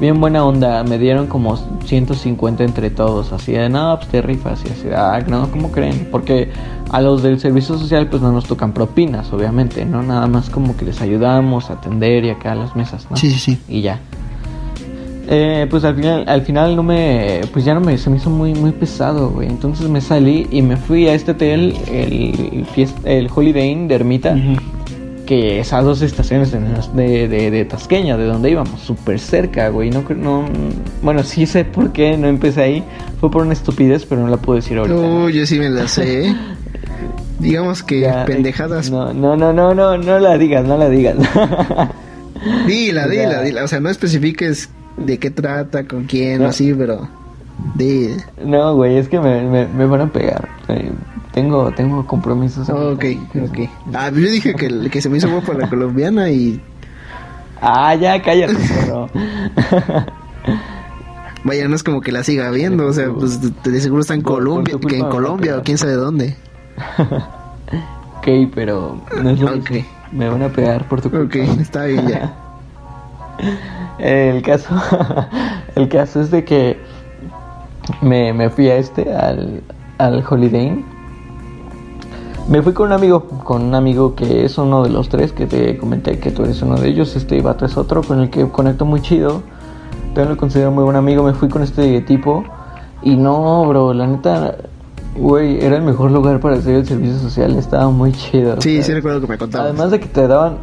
bien buena onda, me dieron como 150 entre todos, así de nada, pues te rifas, y así, ah, no, ¿cómo creen? Porque a los del servicio social, pues no nos tocan propinas, obviamente, ¿no? Nada más como que les ayudamos a atender y acá a las mesas, ¿no? Sí, sí, sí. Y ya. Eh, pues al final, al final no me, pues ya no me, se me hizo muy, muy pesado, güey. Entonces me salí y me fui a este hotel, el, el Holiday Inn de Ermita, que es a dos estaciones de, de, de, Tasqueña, de donde íbamos, súper cerca, güey. No, no, bueno, sí sé por qué no empecé ahí. Fue por una estupidez, pero no la puedo decir ahorita. Uy, yo sí me la sé. [LAUGHS] Digamos que pendejadas. No, no, no, no, no, no la digas, no la digas. [LAUGHS] dila, dila, dila. O sea, no especifiques de qué trata, con quién, así, pero... De... No, güey, es que me, me, van a pegar. Tengo, tengo compromisos. ok, ok. Ah, yo dije que, que se me hizo guapo la colombiana y... Ah, ya, cállate, [LAUGHS] Vaya, no es como que la siga viendo, o sea, pues de seguro está en Colombia, que en Colombia o quién sabe dónde. [LAUGHS] ok, pero no es lo okay. Me van a pegar por tu culpa. Ok, está bien ya. [LAUGHS] el caso, [LAUGHS] el caso es de que me, me fui a este, al, al Holiday me fui con un amigo, con un amigo que es uno de los tres que te comenté que tú eres uno de ellos. Este vato es otro con el que conecto muy chido. También lo considero muy buen amigo. Me fui con este tipo. Y no, bro, la neta, güey, era el mejor lugar para hacer el servicio social. Estaba muy chido. Sí, sí recuerdo que me contabas. Además de que te daban.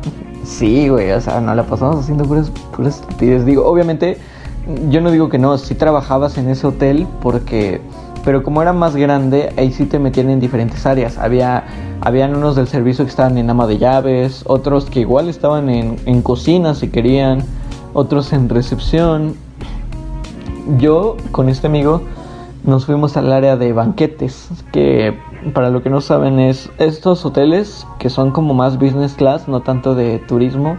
Sí, güey, o sea, no la pasamos haciendo puras, puras estupidez. Digo, obviamente, yo no digo que no, si trabajabas en ese hotel porque pero como era más grande, ahí sí te metían en diferentes áreas. Había, habían unos del servicio que estaban en ama de llaves, otros que igual estaban en, en cocina si querían, otros en recepción. Yo con este amigo nos fuimos al área de banquetes, que para lo que no saben es estos hoteles que son como más business class, no tanto de turismo,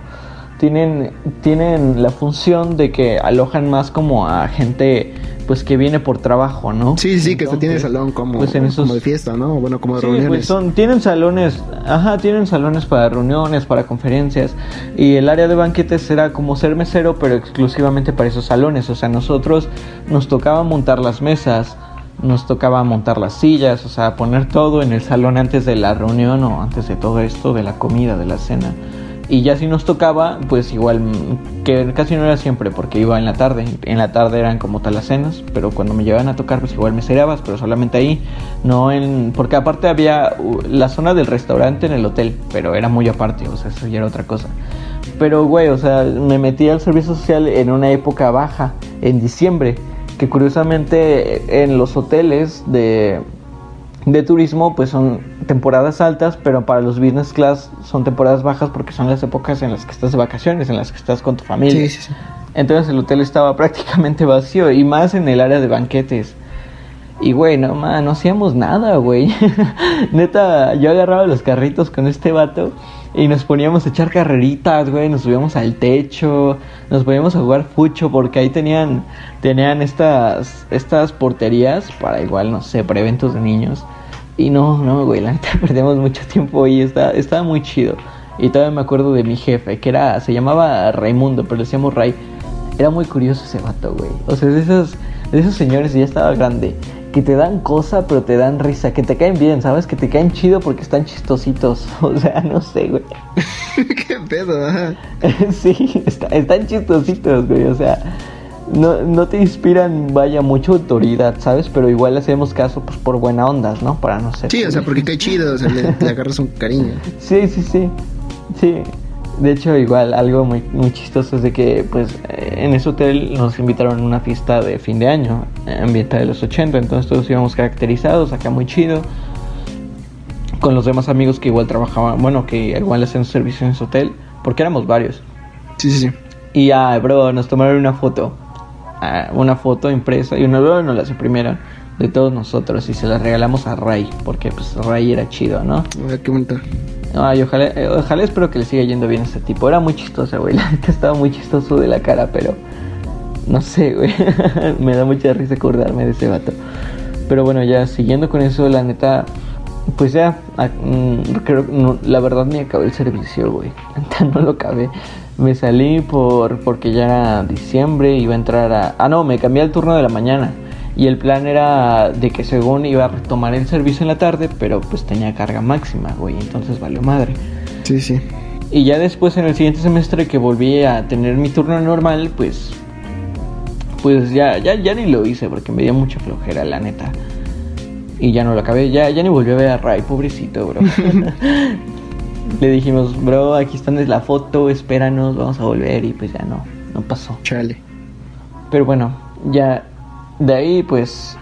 tienen, tienen la función de que alojan más como a gente pues que viene por trabajo, ¿no? Sí, sí, que se tiene salón como, pues en esos... de fiesta, ¿no? Bueno, como de sí, reuniones. Pues son, tienen salones, ajá, tienen salones para reuniones, para conferencias y el área de banquetes será como ser mesero, pero exclusivamente para esos salones. O sea, nosotros nos tocaba montar las mesas, nos tocaba montar las sillas, o sea, poner todo en el salón antes de la reunión o antes de todo esto, de la comida, de la cena. Y ya si nos tocaba, pues igual, que casi no era siempre porque iba en la tarde. En la tarde eran como tal las cenas, pero cuando me llevaban a tocar, pues igual me cereabas, pero solamente ahí. No en. Porque aparte había la zona del restaurante en el hotel, pero era muy aparte, o sea, eso ya era otra cosa. Pero, güey, o sea, me metí al servicio social en una época baja, en diciembre, que curiosamente en los hoteles de, de turismo pues son temporadas altas, pero para los business class son temporadas bajas porque son las épocas en las que estás de vacaciones, en las que estás con tu familia. Sí, sí, sí. Entonces el hotel estaba [LAUGHS] prácticamente vacío y más en el área de banquetes. Y güey, no, man, no hacíamos nada, güey. [LAUGHS] Neta, yo agarraba los carritos con este vato y nos poníamos a echar carreritas, güey, nos subíamos al techo, nos poníamos a jugar fucho porque ahí tenían tenían estas estas porterías para igual, no sé, para eventos de niños. Y no, no, güey, la neta [LAUGHS] perdemos mucho tiempo y está, estaba muy chido. Y todavía me acuerdo de mi jefe, que era, se llamaba Raimundo, pero decíamos Ray. Era muy curioso ese vato, güey. O sea, de esos, de esos señores, ya estaba grande, que te dan cosa, pero te dan risa, que te caen bien, ¿sabes? Que te caen chido porque están chistositos. [LAUGHS] O sea, no sé, güey. [LAUGHS] Qué pedo, ajá. [LAUGHS] sí, están chistositos, güey. O sea, no, no te inspiran, vaya, mucha autoridad, ¿sabes? Pero igual le hacemos caso pues por buena onda, ¿no? Para no ser. Sí, o sea, porque cae chido, o sea, le, agarras un cariño. Sí, sí, sí. Sí. De hecho, igual, algo muy, muy chistoso es de que, pues, en ese hotel nos invitaron a una fiesta de fin de año, ambientada de los 80, entonces todos íbamos caracterizados, acá muy chido, con los demás amigos que igual trabajaban, bueno, que igual hacían servicio en ese hotel, porque éramos varios. Sí, sí, sí. Y, ah, bro, nos tomaron una foto una foto impresa y una luego nos las imprimieron de todos nosotros y se las regalamos a Ray, porque pues Ray era chido, ¿no? qué bonito. Ay, ojalá, eh, ojalá espero que le siga yendo bien a este tipo. Era muy chistoso, güey. [LAUGHS] La neta estaba muy chistoso de la cara, pero no sé, güey. [LAUGHS] me da mucha risa acordarme de ese vato. Pero bueno, ya siguiendo con eso, la neta, pues ya, ah, mm, creo, la verdad ni acabé el servicio, güey. [LAUGHS] no lo acabé. Me salí por porque ya era diciembre, iba a entrar a... Ah, no, me cambié al turno de la mañana. Y el plan era de que según iba a retomar el servicio en la tarde, pero pues tenía carga máxima, güey. Entonces valió madre. Sí, sí. Y ya después en el siguiente semestre que volví a tener mi turno normal, pues... Pues ya, ya, ya ni lo hice porque me dio mucha flojera, la neta. Y ya no lo acabé, ya, ya ni volví a ver a Ray, pobrecito, bro. [LAUGHS] le dijimos, bro, aquí están es la foto, espéranos, vamos a volver y pues ya no, no pasó. Chale. Pero bueno, ya de ahí pues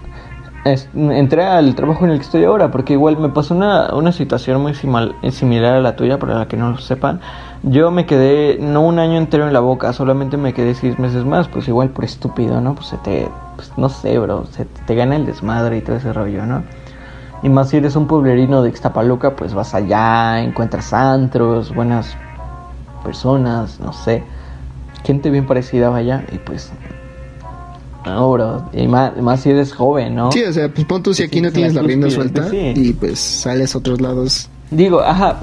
entré al trabajo en el que estoy ahora, porque igual me pasó una, una situación muy similar a la tuya, para la que no lo sepan. Yo me quedé no un año entero en la boca, solamente me quedé seis meses más, pues igual por estúpido, ¿no? Pues se te, pues no sé, bro, se te gana el desmadre y todo ese rollo, ¿no? Y más si eres un pueblerino de Ixtapaluca, pues vas allá, encuentras antros, buenas personas, no sé, gente bien parecida vaya, y pues Bro. Y más, más si eres joven, ¿no? Sí, o sea, pues pon tú si aquí no tienes la rienda suelta y pues sales a otros lados. Digo, ajá,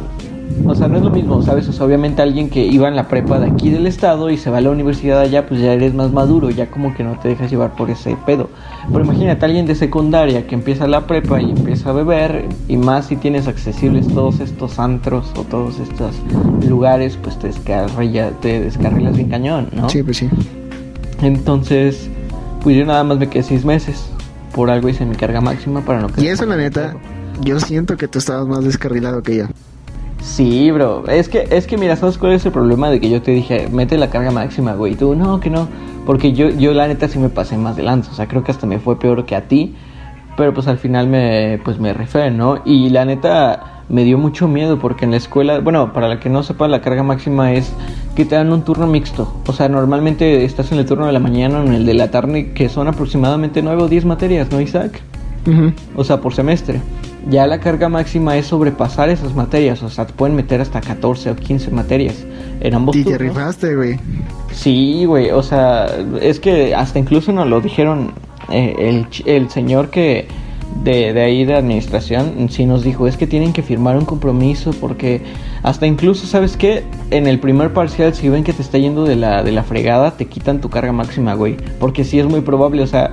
o sea, no es lo mismo, ¿sabes? O sea, obviamente alguien que iba en la prepa de aquí del estado y se va a la universidad allá, pues ya eres más maduro, ya como que no te dejas llevar por ese pedo. Pero imagínate alguien de secundaria que empieza la prepa y empieza a beber, y más si tienes accesibles todos estos antros o todos estos lugares, pues te, descarrilla, te descarrilas bien cañón, ¿no? Sí, pues sí. Entonces, pues yo nada más me quedé seis meses. Por algo hice mi carga máxima para no Y eso, la neta, yo siento que tú estabas más descarrilado que yo. Sí, bro. Es que, es que mira, ¿sabes cuál es el problema de que yo te dije, mete la carga máxima, güey? Y tú, no, que no. Porque yo, yo la neta sí me pasé más de lanza. O sea, creo que hasta me fue peor que a ti. Pero pues al final me, pues me rifé, ¿no? Y la neta me dio mucho miedo porque en la escuela, bueno, para la que no sepa, la carga máxima es que te dan un turno mixto. O sea, normalmente estás en el turno de la mañana o en el de la tarde, que son aproximadamente 9 o 10 materias, ¿no, Isaac? O sea, por semestre ya la carga máxima es sobrepasar esas materias, o sea, te pueden meter hasta 14 o 15 materias en ambos Y te rifaste, güey. Sí, güey, o sea, es que hasta incluso nos lo dijeron eh, el, el, señor que de, de, ahí de administración, sí nos dijo, es que tienen que firmar un compromiso porque hasta incluso, ¿sabes qué? En el primer parcial, si ven que te está yendo de la, de la fregada, te quitan tu carga máxima, güey, porque sí es muy probable, o sea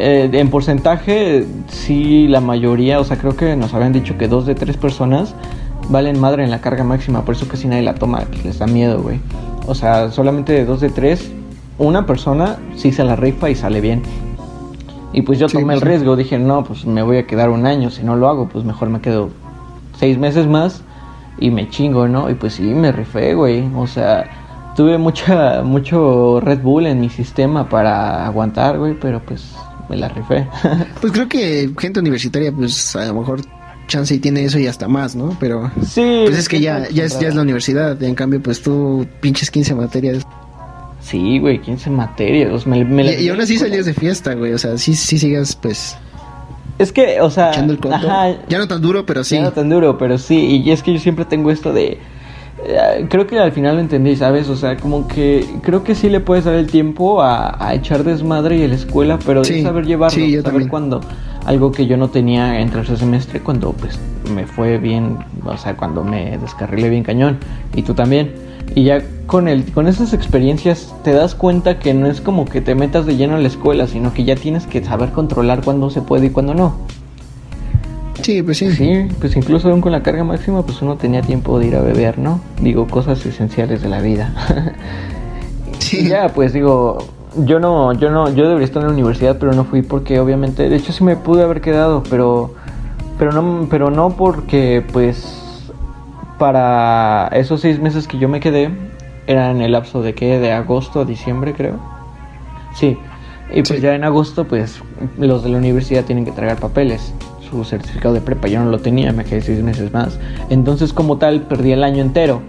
eh, en porcentaje, sí, la mayoría, o sea, creo que nos habían dicho que dos de tres personas valen madre en la carga máxima, por eso casi nadie la toma, les da miedo, güey. O sea, solamente de dos de tres, una persona sí se la rifa y sale bien. Y pues yo tomé el riesgo, dije, no, pues me voy a quedar un año, si no lo hago, pues mejor me quedo seis meses más y me chingo, ¿no? Y pues sí, me rifé, güey. O sea, tuve mucha, mucho Red Bull en mi sistema para aguantar, güey, pero pues me la rifé. [LAUGHS] pues creo que gente universitaria, pues a lo mejor chance y tiene eso y hasta más, ¿no? Pero sí, pues es que ya, ya, es, ya es la universidad, en cambio pues tú pinches 15 materias. Sí, güey, 15 materias. Me, y, y, aún así salías de fiesta, güey, o sea, sí, sí sigas pues... Es que, o sea... Echando el Ya no tan duro, pero sí. Ya no tan duro, pero sí. Y es que yo siempre tengo esto de eh, creo que al final lo entendí, ¿sabes? O sea, como que creo que sí le puedes dar el tiempo a, echar desmadre y a la escuela, pero sí, saber llevarlo, sí, saber también. cuando algo que yo no tenía en tercer semestre cuando pues me fue bien, o sea, cuando me descarrilé bien cañón y tú también. Y ya con el con esas experiencias te das cuenta que no es como que te metas de lleno a la escuela, sino que ya tienes que saber controlar cuándo se puede y cuándo no. Sí, pues sí. Sí, pues incluso aún con la carga máxima, pues uno tenía tiempo de ir a beber, ¿no? Digo, cosas esenciales de la vida. [LAUGHS] sí. ya, pues digo, yo no, yo no, yo debería estar en la universidad, pero no fui porque obviamente, de hecho sí me pude haber quedado, pero, pero no, pero no porque, pues, para esos seis meses que yo me quedé, era en el lapso de qué, de agosto a diciembre, creo. Sí. Y pues ya en agosto, pues, los de la universidad tienen que traer papeles su certificado de prepa, yo no lo tenía, me quedé seis meses más. Entonces como tal perdí el año entero.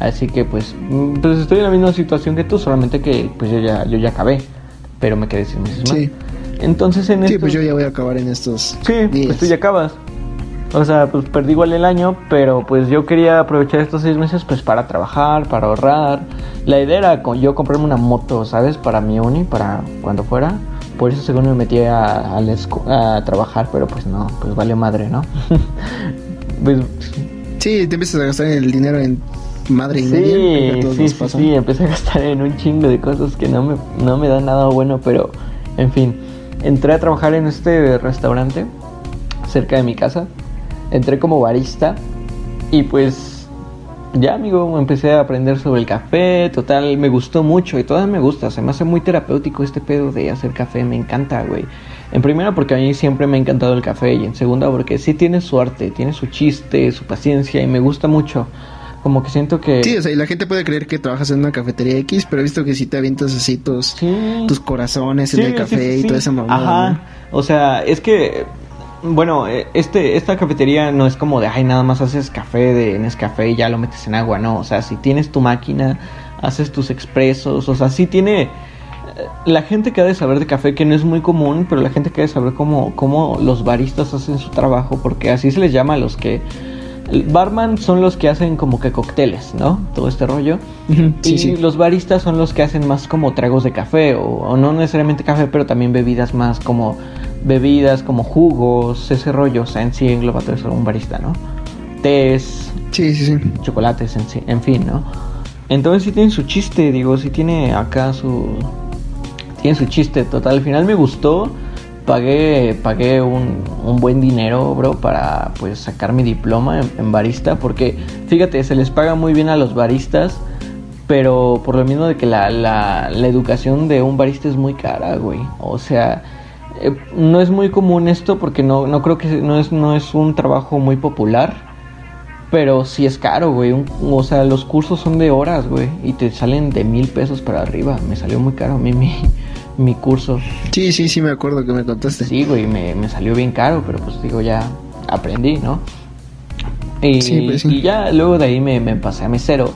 Así que pues, mm, pues estoy en la misma situación que tú, solamente que pues yo ya, yo ya acabé, pero me quedé seis meses más. Sí. Entonces en Sí, pues yo ya voy a acabar en estos Sí, pues tú ya acabas. O sea, pues perdí igual el año, pero pues yo quería aprovechar estos seis meses pues para trabajar, para ahorrar. La idea era yo comprarme una moto, ¿sabes? Para mi uni, para cuando fuera. Por eso según me metí a, a, trabajar, pero pues no, pues vale madre, ¿no? [LAUGHS] pues, sí, te empiezas a gastar el dinero en madre y sí, media. Sí, sí, sí, empecé a gastar en un chingo de cosas que no me, no me dan nada bueno, pero en fin. Entré a trabajar en este restaurante cerca de mi casa. Entré como barista y pues ya, amigo, empecé a aprender sobre el café, total, me gustó mucho y todavía me gusta, se me hace muy terapéutico este pedo de hacer café, me encanta, güey. En primera porque a mí siempre me ha encantado el café. Y en segunda porque sí tiene su arte, tiene su chiste, su paciencia y me gusta mucho. Como que siento que... Sí, o sea, y la gente puede creer que trabajas en una cafetería X, pero he visto que si te avientas así tus, tus corazones en el café y toda esa mamada. Ajá, o sea, es que bueno, eh, este, esta cafetería no es como de, ay, nada más haces café de Nescafé y ya lo metes en agua, no. O sea, si tienes tu máquina, haces tus expresos, o sea, sí tiene... Eh, la gente que ha de saber de café, que no es muy común, pero la gente que ha de saber cómo, cómo los baristas hacen su trabajo, porque así se les llama a los que barman son los que hacen como que cócteles, ¿no? Todo este rollo. y los baristas son los que hacen más como tragos de café, o, no necesariamente café, pero también bebidas más como bebidas, como jugos, ese rollo. O sea, en sí engloba todo eso un barista, ¿no? Tés, sí, sí, sí. chocolates, en, sí, en fin, ¿no? Entonces sí tiene su chiste, digo, sí tiene acá su... Tiene su chiste total. Al final me gustó pagué, pagué un, un, buen dinero, bro, para pues sacar mi diploma en, barista. Porque, fíjate, se les paga muy bien a los baristas. Pero por lo mismo de que la, la, la educación de un barista es muy cara, güey. O sea, eh, no es muy común esto porque no, no creo que no es, no es un trabajo muy popular. Pero sí es caro, güey. o sea, los cursos son de horas, güey. Y te salen de mil pesos para arriba. Me salió muy caro a mí [LAUGHS] mi, mi curso. Sí, sí, sí, me acuerdo que me contaste. Sí, güey, me, me salió bien caro, pero pues digo, ya aprendí, ¿no? Y, pues y ya luego de ahí me, me, pasé a mesero,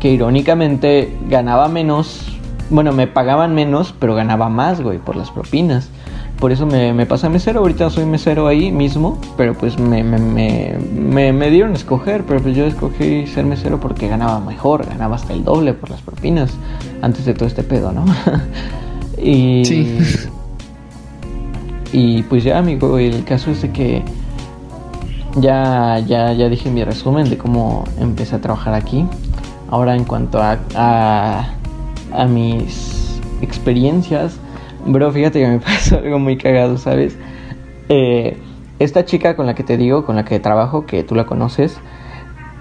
que irónicamente ganaba menos, bueno, me pagaban menos, pero ganaba más, güey, por las propinas. Por eso me, me pasé a mesero, ahorita soy mesero ahí mismo, pero pues me, me, me, me dieron a escoger, pero pues yo escogí ser mesero porque ganaba mejor, ganaba hasta el doble por las propinas, antes de todo este pedo, ¿no? [LAUGHS] Y, sí. [LAUGHS] Y pues ya, amigo, el caso es de que ya, ya, ya dije mi resumen de cómo empecé a trabajar aquí. Ahora en cuanto a, a, mis experiencias, bro, fíjate que me [LAUGHS] pasó algo muy cagado, ¿sabes? Eh, esta chica con la que te digo, con la que trabajo, que tú la conoces,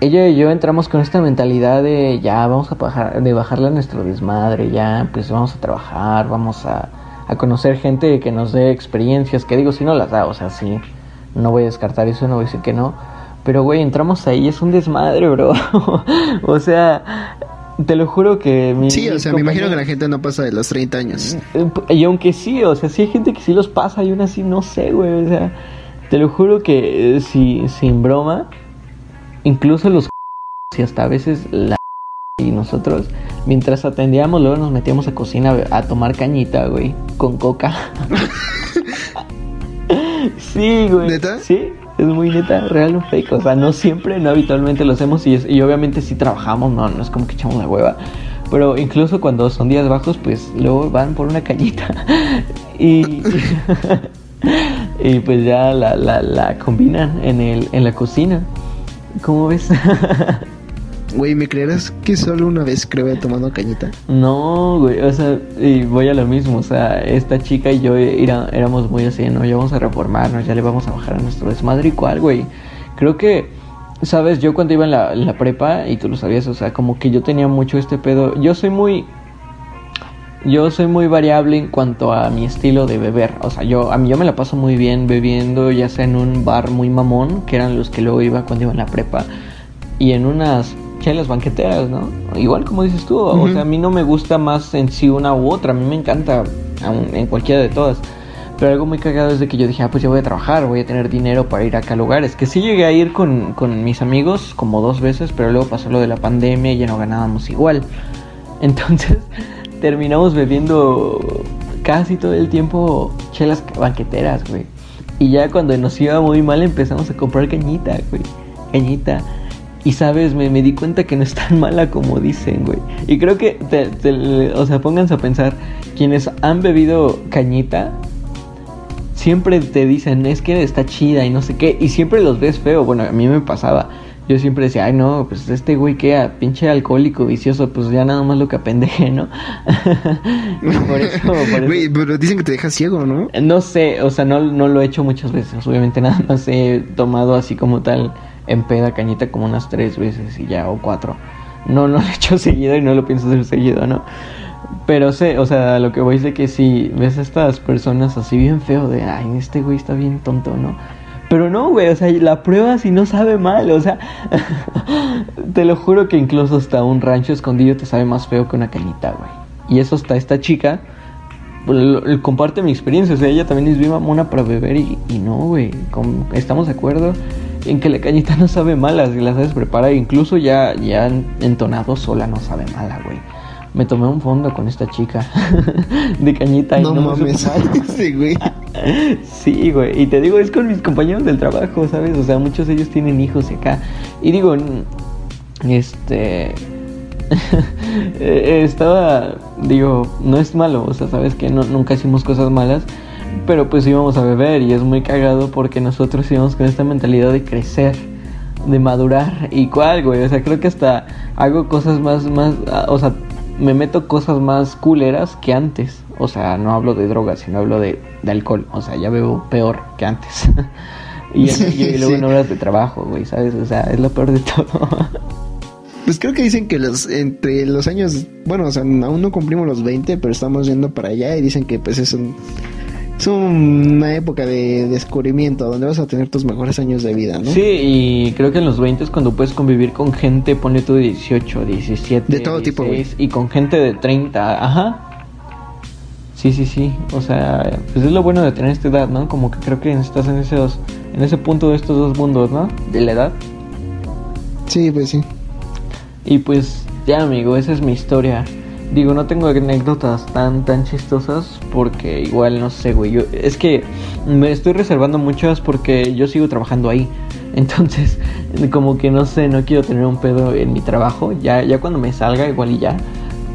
ella y yo entramos con esta mentalidad de ya vamos a bajar, de bajarle a nuestro desmadre, ya pues vamos a trabajar, vamos a, a conocer gente que nos dé experiencias, que digo, si no las da, o sea, sí, no voy a descartar eso, no voy a decir que no, pero güey, entramos ahí, es un desmadre, bro, [LAUGHS] o sea, te lo juro que mi, Sí, o sea, me imagino que la gente no pasa de los 30 años. Y aunque sí, o sea, sí hay gente que sí los pasa y aún así no sé, güey, o sea, te lo juro que eh, si, sin broma incluso los [LAUGHS] y hasta a veces la [LAUGHS] y nosotros mientras atendíamos luego nos metíamos a cocina a tomar cañita, güey, con coca. [LAUGHS] sí, güey. ¿Neta? Sí, es muy neta, real o fake. O sea, no siempre, no habitualmente lo hacemos y, y obviamente sí trabajamos, no, no es como que echamos la hueva. Pero incluso cuando son días bajos, pues luego van por una cañita. y, y pues ya la, la, la combinan en, el, en la cocina. ¿Cómo ves? [LAUGHS] Güey, ¿me creerás que solo una vez creo he tomado cañita? No, güey, o sea, y voy a lo mismo, o sea, esta chica y yo éramos muy así, ¿no? Ya vamos a reformarnos, ya le vamos a bajar a nuestro desmadre y cuál, güey. Creo que, sabes, yo cuando iba en la, en la prepa, y tú lo sabías, o sea, como que yo tenía mucho este pedo, yo soy muy, yo soy muy variable en cuanto a mi estilo de beber. O sea, yo a mí yo me la paso muy bien bebiendo, ya sea en un bar muy mamón, que eran los que luego iba cuando iba en la prepa, y en unas chelas banqueteras, ¿no? Igual como dices tú, o sea, a mí no me gusta más en sí una u otra, a mí me encanta en cualquiera de todas. Pero algo muy cagado es de que yo dije, ah, pues ya voy a trabajar, voy a tener dinero para ir acá a lugares. Que sí llegué a ir con, con mis amigos como dos veces, pero luego pasó lo de la pandemia y ya no ganábamos igual. [LAUGHS] Entonces, terminamos bebiendo casi todo el tiempo chelas banqueteras, güey. Y ya cuando nos iba muy mal empezamos a comprar cañita, güey. Cañita. Y sabes, me, me di cuenta que no es tan mala como dicen, güey. Y creo que, o sea, pónganse a pensar, quienes han bebido cañita, siempre te dicen, es que está chida y no sé qué. Y siempre los ves feo. Bueno, a mí me pasaba yo siempre decía, ay no, pues este güey que pinche alcohólico vicioso, pues ya nada más lo que apendeje, ¿no? [LAUGHS] por eso, por eso. Güey, pero dicen que te deja ciego, ¿no? No sé, o sea, no, no lo he hecho muchas veces, obviamente nada más he tomado así como tal en peda cañita como unas tres veces y ya, o cuatro. No, no [LAUGHS] lo he hecho seguido y no lo pienso hacer seguido, ¿no? Pero sé, o sea, lo que voy es de que si ves a estas personas así bien feo de, ay, este güey está bien tonto, ¿no? Pero no, güey, o sea, la prueba si no sabe mal, o sea, [LAUGHS] te lo juro que incluso hasta un rancho escondido te sabe más feo que una cañita, güey. Y eso hasta esta chica pues, comparte mi experiencia, o sea, ella también es bien mamona para beber y, no, güey, estamos de acuerdo en que la cañita [LAUGHS] no sabe mala, si la sabes preparar, incluso ya, ya entonado sola no sabe mala, güey. Me tomé un fondo con esta chica [LAUGHS] de cañita y no, no mames. sí, [LAUGHS] güey. [LAUGHS] Sí, güey. Y te digo, es con mis compañeros del trabajo, ¿sabes? O sea, muchos de ellos tienen hijos y acá. Y digo, este... Eh, estaba, digo, no es malo, o sea, sabes que no, nunca hicimos cosas malas, pero pues íbamos a beber y es muy cagado porque nosotros íbamos con esta mentalidad de crecer, de madurar y cuál, güey, o sea, creo que hasta hago cosas más, más, ah, o sea, me meto cosas más culeras que antes. O sea, no hablo de drogas, sino hablo de, alcohol. O sea, ya veo peor que antes. [LAUGHS] y, luego en horas de trabajo, güey, ¿sabes? O sea, es lo peor de todo. [LAUGHS] pues creo que dicen que los entre los años, bueno, o sea, aún no cumplimos los 20, pero estamos yendo para allá y dicen que pues es un es una época de descubrimiento donde vas a tener tus mejores años de vida, ¿no? Sí, y creo que en los 20 es cuando puedes convivir con gente, pone tú de 18, 17, de todo tipo, y con gente de 30, ajá. Sí, sí, sí, o sea, pues es lo bueno de tener esta edad, ¿no? Como que creo que estás en ese, en ese punto de estos dos mundos, ¿no? De la edad. Sí, pues sí. Y pues ya, amigo, esa es mi historia. Digo, no tengo anécdotas tan tan chistosas porque igual no sé, güey. Yo, es que me estoy reservando muchas porque yo sigo trabajando ahí. [LAUGHS] Entonces, como que no sé, no quiero tener un pedo en mi trabajo. Ya, ya cuando me salga, igual y ya.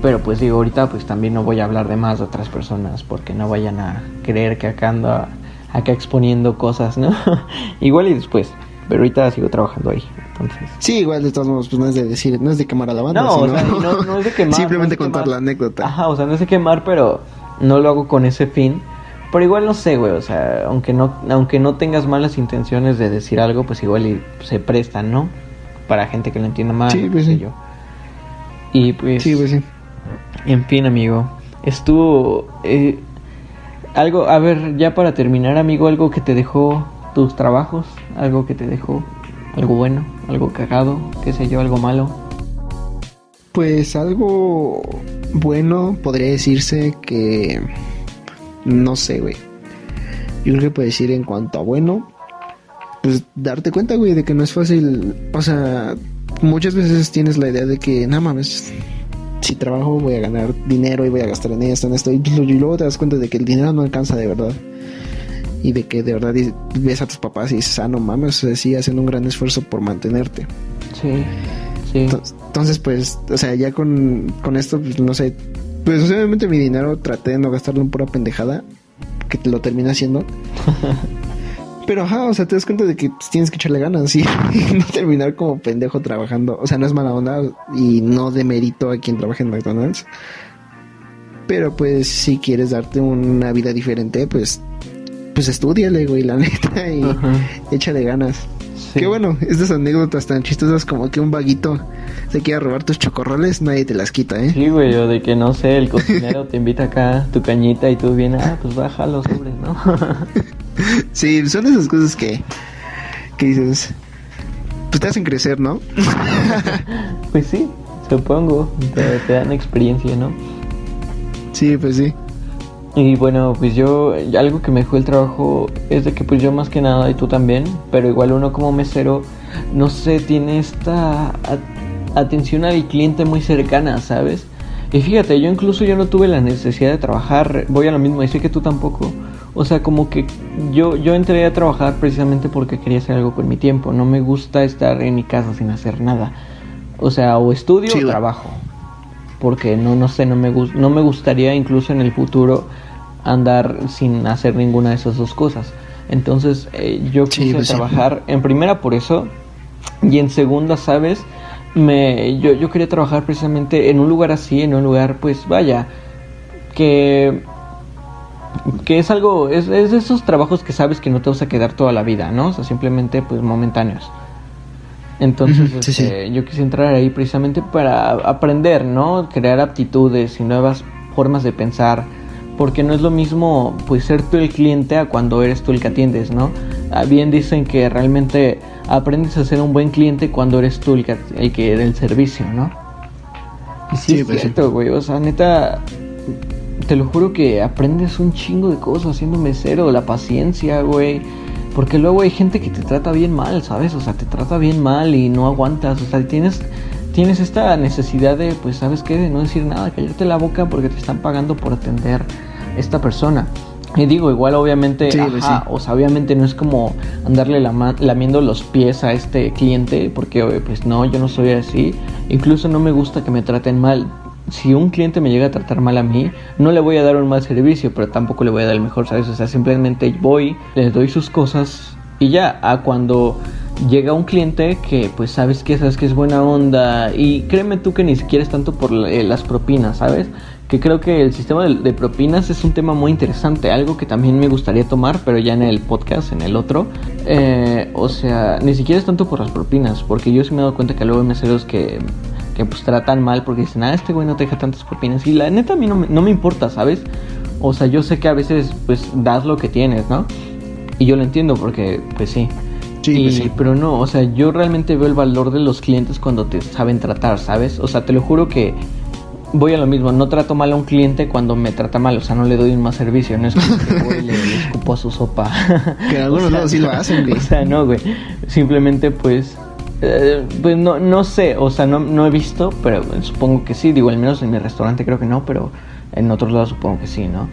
Pero pues digo, ahorita pues también no voy a hablar de más de otras personas porque no vayan a creer que acá ando acá exponiendo cosas, ¿no? [LAUGHS] igual y después. Pero ahorita sigo trabajando ahí. Entonces. Sí, igual de todos modos, pues no es de decir, no es de quemar a la banda. No, o sea, no, es de [LAUGHS] quemar. Simplemente contar la anécdota. Ajá, o sea, no es de quemar, pero no lo hago con ese fin. Pero igual no sé, güey, o sea, aunque no, aunque no tengas malas intenciones de decir algo, pues igual se prestan, ¿no? Para gente que lo entienda mal, sí, pues sí. yo. Y pues... Sí, pues sí. En fin, amigo, estuvo... Eh, algo, a ver, ya para terminar, amigo, algo que te dejó tus trabajos, algo que te dejó, algo bueno, algo cagado, qué sé yo, algo malo. Pues algo bueno podría decirse que no sé, güey. Yo creo que puedo decir en cuanto a bueno, pues darte cuenta, güey, de que no es fácil, o sea, muchas veces tienes la idea de que, nada mames, si trabajo voy a ganar dinero y voy a gastar en esto, en esto, y luego te das cuenta de que el dinero no alcanza de verdad y de que de verdad ves a tus papás y dices, ah, no mames, o sea, sí, hacen un gran esfuerzo por mantenerte. Sí, sí. Entonces, pues, o sea, ya con, con esto, pues, no sé, pues obviamente mi dinero traté de no gastarlo en pura pendejada, que te lo termina haciendo. [LAUGHS] Pero ajá, o sea, te das cuenta de que pues, tienes que echarle ganas [LAUGHS] y no terminar como pendejo trabajando. O sea, no es mala onda y no demerito a quien trabaja en McDonald's. Pero pues si quieres darte una vida diferente, pues pues estudiale, güey, la [LAUGHS] neta, y échale ganas. Qué bueno, estas anécdotas tan chistosas como que un vaguito se quiera robar tus chocorroles, nadie te las quita, ¿eh? Sí, güey, o de que no sé, el cocinero te invita acá tu cañita y tú vienes, ah, pues bájalo sobre, ¿no? [LAUGHS] sí, son esas cosas que, que dices, pues te hacen crecer, ¿no? [LAUGHS] pues sí, supongo, te dan experiencia, ¿no? Sí, pues sí. Y bueno, pues yo, algo que me dejó el trabajo es de que pues yo más que nada y tú también, pero igual uno como mesero, no sé, tiene esta atención al cliente muy cercana, ¿sabes? Y fíjate, yo incluso yo no tuve la necesidad de trabajar, voy a lo mismo, y sé que tú tampoco. O sea, como que yo, yo entré a trabajar precisamente porque quería hacer algo con mi tiempo, no me gusta estar en mi casa sin hacer nada. O sea, o estudio o trabajo. Porque no, no sé, no me, no me gustaría incluso en el futuro andar sin hacer ninguna de esas dos cosas. Entonces eh, yo quise pues trabajar en primera por eso y en segunda, ¿sabes? Me, yo, yo quería trabajar precisamente en un lugar así, en un lugar pues vaya, que, que es algo, es, es de esos trabajos que sabes que no te vas a quedar toda la vida, ¿no? O sea, simplemente pues momentáneos. Entonces, este, yo quise entrar ahí precisamente para aprender, ¿no? Crear aptitudes y nuevas formas de pensar porque no es lo mismo pues ser tú el cliente a cuando eres tú el que atiendes, ¿no? Ah, bien dicen que realmente aprendes a ser un buen cliente cuando eres tú el que, el que da el servicio, ¿no? Y sí, es pues cierto, güey, o sea, neta, te lo juro que aprendes un chingo de cosas siendo mesero, la paciencia, güey. Porque luego hay gente que te trata bien mal, ¿sabes? O sea, te trata bien mal y no aguantas. O sea, tienes tienes esta necesidad de, pues, ¿sabes qué? De no decir nada, callarte la boca porque te están pagando por atender esta persona. Y digo, igual obviamente, pues o sea, obviamente no es como andarle lamiendo los pies a este cliente, porque pues no, yo no soy así. Incluso no me gusta que me traten mal. Si un cliente me llega a tratar mal a mí, no le voy a dar un mal servicio, pero tampoco le voy a dar el mejor, ¿sabes? O sea, simplemente voy, le doy sus cosas y ya, a cuando llega un cliente que pues sabes que sabes que es buena onda y créeme tú que ni siquiera es tanto por eh, las propinas, ¿sabes? Que creo que el sistema de, propinas es un tema muy interesante, algo que también me gustaría tomar, pero ya en el podcast, en el otro. Eh, o sea, ni siquiera es tanto por las propinas, porque yo sí me he dado cuenta que luego hay meseros que, que pues tratan mal porque dicen, ah, este güey no te deja tantas propinas. Y la neta a mí no me, no me importa, ¿sabes? O sea, yo sé que a veces pues das lo que tienes, ¿no? Y yo lo entiendo porque pues sí, pues sí, Pero no, o sea, yo realmente veo el valor de los clientes cuando te saben tratar, ¿sabes? O sea, te lo juro que voy a lo mismo, no trato mal a un cliente cuando me trata mal, o sea, no le doy un más servicio, no es como que voy y le, escupo a su sopa. [LAUGHS] Que [LAUGHS] algunos o sí lo hacen, güey. O sea, no, güey. Simplemente, pues, eh, pues no, no sé, o sea, no, no he visto, pero supongo que sí, digo, al menos en mi restaurante creo que no, pero en otros lados supongo que sí, ¿no?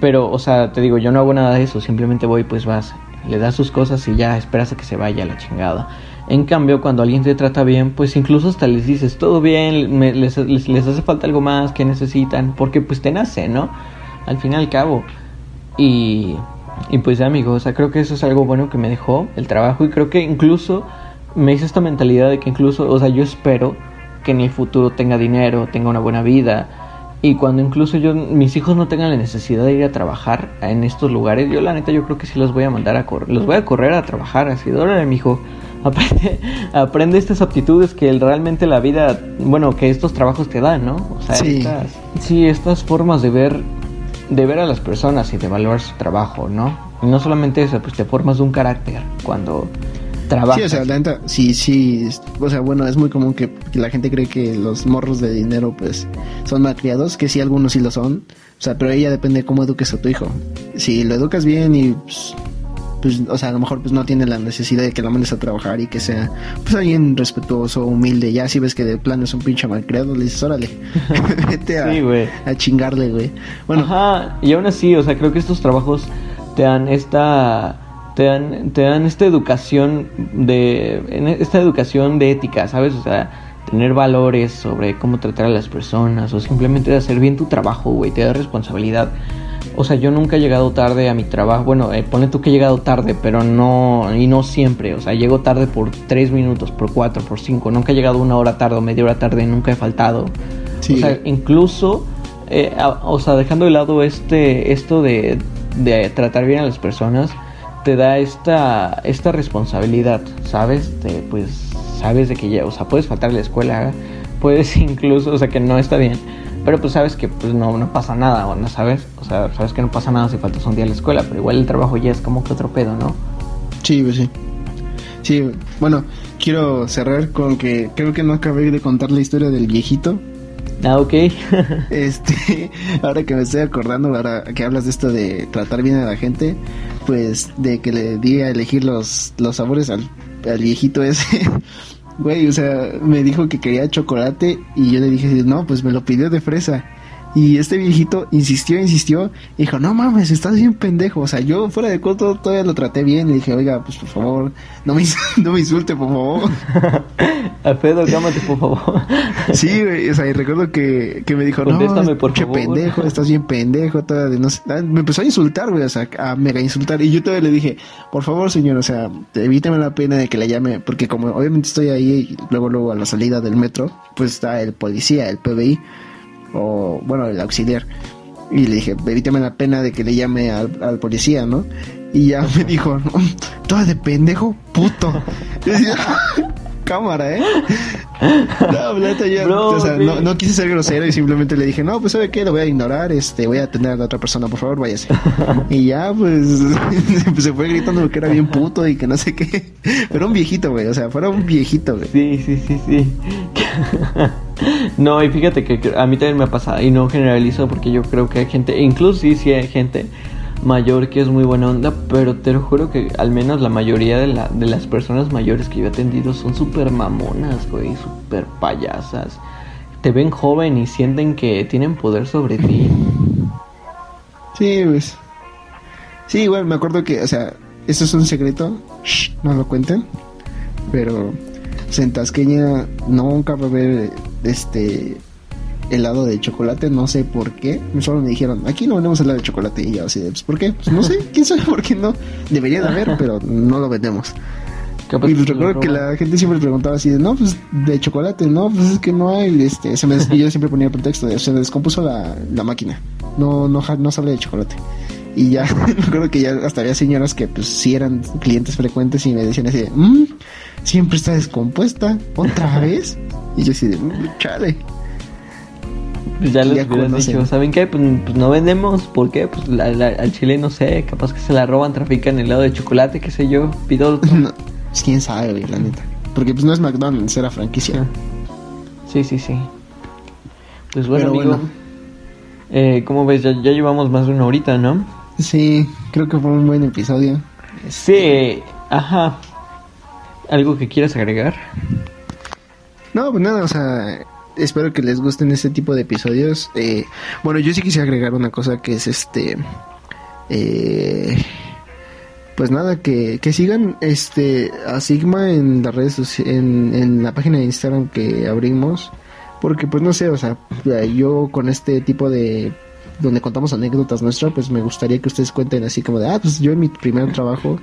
Pero, o sea, te digo, yo no hago nada de eso, simplemente voy, pues vas, le das sus cosas y ya esperas a que se vaya a la chingada. En cambio, cuando alguien te trata bien, pues incluso hasta les dices, todo bien, les, les, hace falta algo más, que necesitan, porque pues te nace, ¿no? Al fin y al cabo. Y, y pues ya, amigo, o sea, creo que eso es algo bueno que me dejó el trabajo y creo que incluso me hizo esta mentalidad de que incluso, o sea, yo espero que en el futuro tenga dinero, tenga una buena vida, y cuando incluso yo, mis hijos no tengan la necesidad de ir a trabajar en estos lugares, yo la neta yo creo que sí los voy a mandar a correr, los voy a correr a trabajar, así, órale mi hijo, [LAUGHS] aprende, aprende estas aptitudes que realmente la vida, bueno, que estos trabajos te dan, ¿no? O sea, sí. Estas, sí, estas formas de ver, de ver a las personas y de valorar su trabajo, ¿no? Y no solamente eso, pues te formas de un carácter cuando Sí, o sea, la neta, sí, sí. O sea, bueno, es muy común que, la gente cree que los morros de dinero, pues, son malcriados, que sí, algunos sí lo son. O sea, pero ella depende de cómo eduques a tu hijo. Si lo educas bien y, pues, pues, o sea, a lo mejor pues no tiene la necesidad de que la mandes a trabajar y que sea, pues, alguien respetuoso, humilde. Ya si ves que de plano es un pinche malcriado, le dices, órale, [LAUGHS] vete a, a chingarle, güey. Bueno. Ajá, y aún así, o sea, creo que estos trabajos te dan esta te dan, te dan esta educación de esta educación de ética, ¿sabes? O sea, tener valores sobre cómo tratar a las personas o simplemente de hacer bien tu trabajo, güey, te da responsabilidad. O sea, yo nunca he llegado tarde a mi trabajo. Bueno, eh, pone tú que he llegado tarde, pero no, y no siempre. O sea, llego tarde por tres minutos, por cuatro, por cinco. Nunca he llegado una hora tarde o media hora tarde, nunca he faltado. O sea, incluso, eh, o sea, dejando de lado este, esto de, de tratar bien a las personas, te da esta, esta responsabilidad, ¿sabes? De, pues, sabes de que ya, o sea, puedes faltar a la escuela, puedes [LAUGHS] incluso, o sea, que no está bien, pero pues sabes que pues no, no pasa nada, ¿o no sabes? O sea, sabes que no pasa nada si faltas un día a la escuela, pero igual el trabajo ya es como que otro pedo, ¿no? Sí, pues sí. Sí, bueno, quiero cerrar con que creo que no acabé de contar la historia del viejito. Ah, ok. [LAUGHS] este, ahora que me estoy acordando, ahora que hablas de esto de tratar bien a la gente, pues de que le di a elegir los, los sabores al, al viejito ese. [LAUGHS] Güey, o sea, me dijo que quería chocolate y yo le dije, no, pues me lo pidió de fresa. Y este viejito insistió, insistió, y dijo, no mames, estás bien pendejo. O sea, yo fuera de coto todavía lo traté bien. Y dije, oiga, pues por favor, no me, [LAUGHS] no me insulte, por favor. [LAUGHS] Alfredo, cámate, por favor. [LAUGHS] sí, güey, o sea, y recuerdo que, que me dijo, Contéstame, no, por favor. pendejo, estás bien pendejo. Todavía no ah, me empezó a insultar, güey, o sea, a mega insultar. Y yo todavía le dije, por favor, señor, o sea, evítame la pena de que le llame, porque como obviamente estoy ahí, luego, luego a la salida del metro, pues está el policía, el PBI o bueno, el auxiliar. Y le dije, evítame la pena de que le llame al, policía, ¿no? Y ya me dijo, no, toda de pendejo, puto. [LAUGHS] cámara, ¿eh? [LAUGHS] No, o sea, no, no, quise ser grosero y simplemente le dije, no, pues sabe qué, lo voy a ignorar, este, voy a atender a la otra persona, por favor, váyase. [LAUGHS] y ya, [LAUGHS] pues, se fue gritando que era bien puto y que no sé qué. Pero un viejito, güey, o sea, fuera un viejito, güey. Sí, sí, sí, sí. no, y fíjate que a mí también me ha pasado, y no generalizo porque yo creo que hay gente, incluso sí, sí hay gente mayor que es muy buena onda, pero te lo juro que al menos la mayoría de, la, de las personas mayores que yo he atendido son súper mamonas, güey, súper payasas. Te ven joven y sienten que tienen poder sobre ti. Sí, pues. Sí, igual me acuerdo que, o sea, eso es un secreto, no lo cuenten, pero pues, en Tasqueña nunca va a haber este helado de chocolate, no sé por qué. Solo me dijeron, aquí no vendemos helado de chocolate. Y yo así, pues, ¿por qué? Pues no sé, quién sabe por qué no. Debería de haber, pero no lo vendemos. Y pues recuerdo que la gente siempre preguntaba así de, no, pues de chocolate, no, pues es que no hay, este, se me, y yo siempre ponía el pretexto de, se me descompuso la, la máquina, no, no, no sale de chocolate. Y ya, [LAUGHS] recuerdo que ya hasta había señoras que pues sí eran clientes frecuentes y me decían así de, mmm, siempre está descompuesta, otra vez. Y yo así de, mmm, chale. Pues ya les hubieran dicho, ¿saben qué? Pues, pues, no vendemos, ¿por qué? Pues al chile no sé, capaz que se la roban, trafican helado de chocolate, qué sé yo, pido [LAUGHS] no, pues quién sabe, la neta. Porque pues no es McDonald's, era franquicia. Sí, sí, sí. Pues bueno, amigo, Eh, ¿cómo ves? Ya, ya llevamos más de una horita, ¿no? Sí, creo que fue un buen episodio. Sí, ajá. ¿Algo que quieras agregar? No, pues nada, o sea, espero que les gusten este tipo de episodios. Eh, bueno, yo sí quisiera agregar una cosa que es este... Eh, pues nada, que, que sigan este a Sigma en las redes en, en la página de Instagram que abrimos. Porque pues no sé, o sea, yo con este tipo de donde contamos anécdotas nuestras, pues me gustaría que ustedes cuenten así como de, ah, pues yo en mi primer trabajo,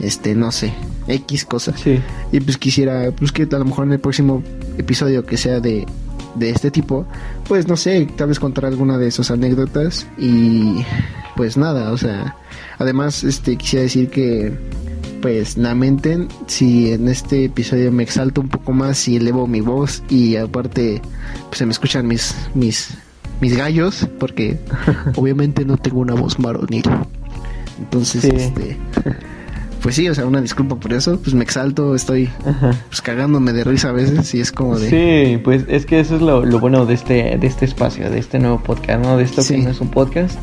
este, no sé, X cosas. Sí. Y pues quisiera, pues que a lo mejor en el próximo episodio que sea de, de este tipo, pues no sé, tal vez contar alguna de esas anécdotas y pues nada, o sea, además, este, quisiera decir que pues lamenten si en este episodio me exalto un poco más y elevo mi voz y aparte pues se me escuchan mis mis mis gallos, porque [LAUGHS] obviamente no tengo una voz maronil. Entonces, este, pues sí, o sea, una disculpa por eso, pues me exalto, estoy pues cagándome de risa a veces y es como de... Sí, pues es que eso es lo, bueno de este, de este espacio, de este nuevo podcast, ¿no? De esto que no es un podcast.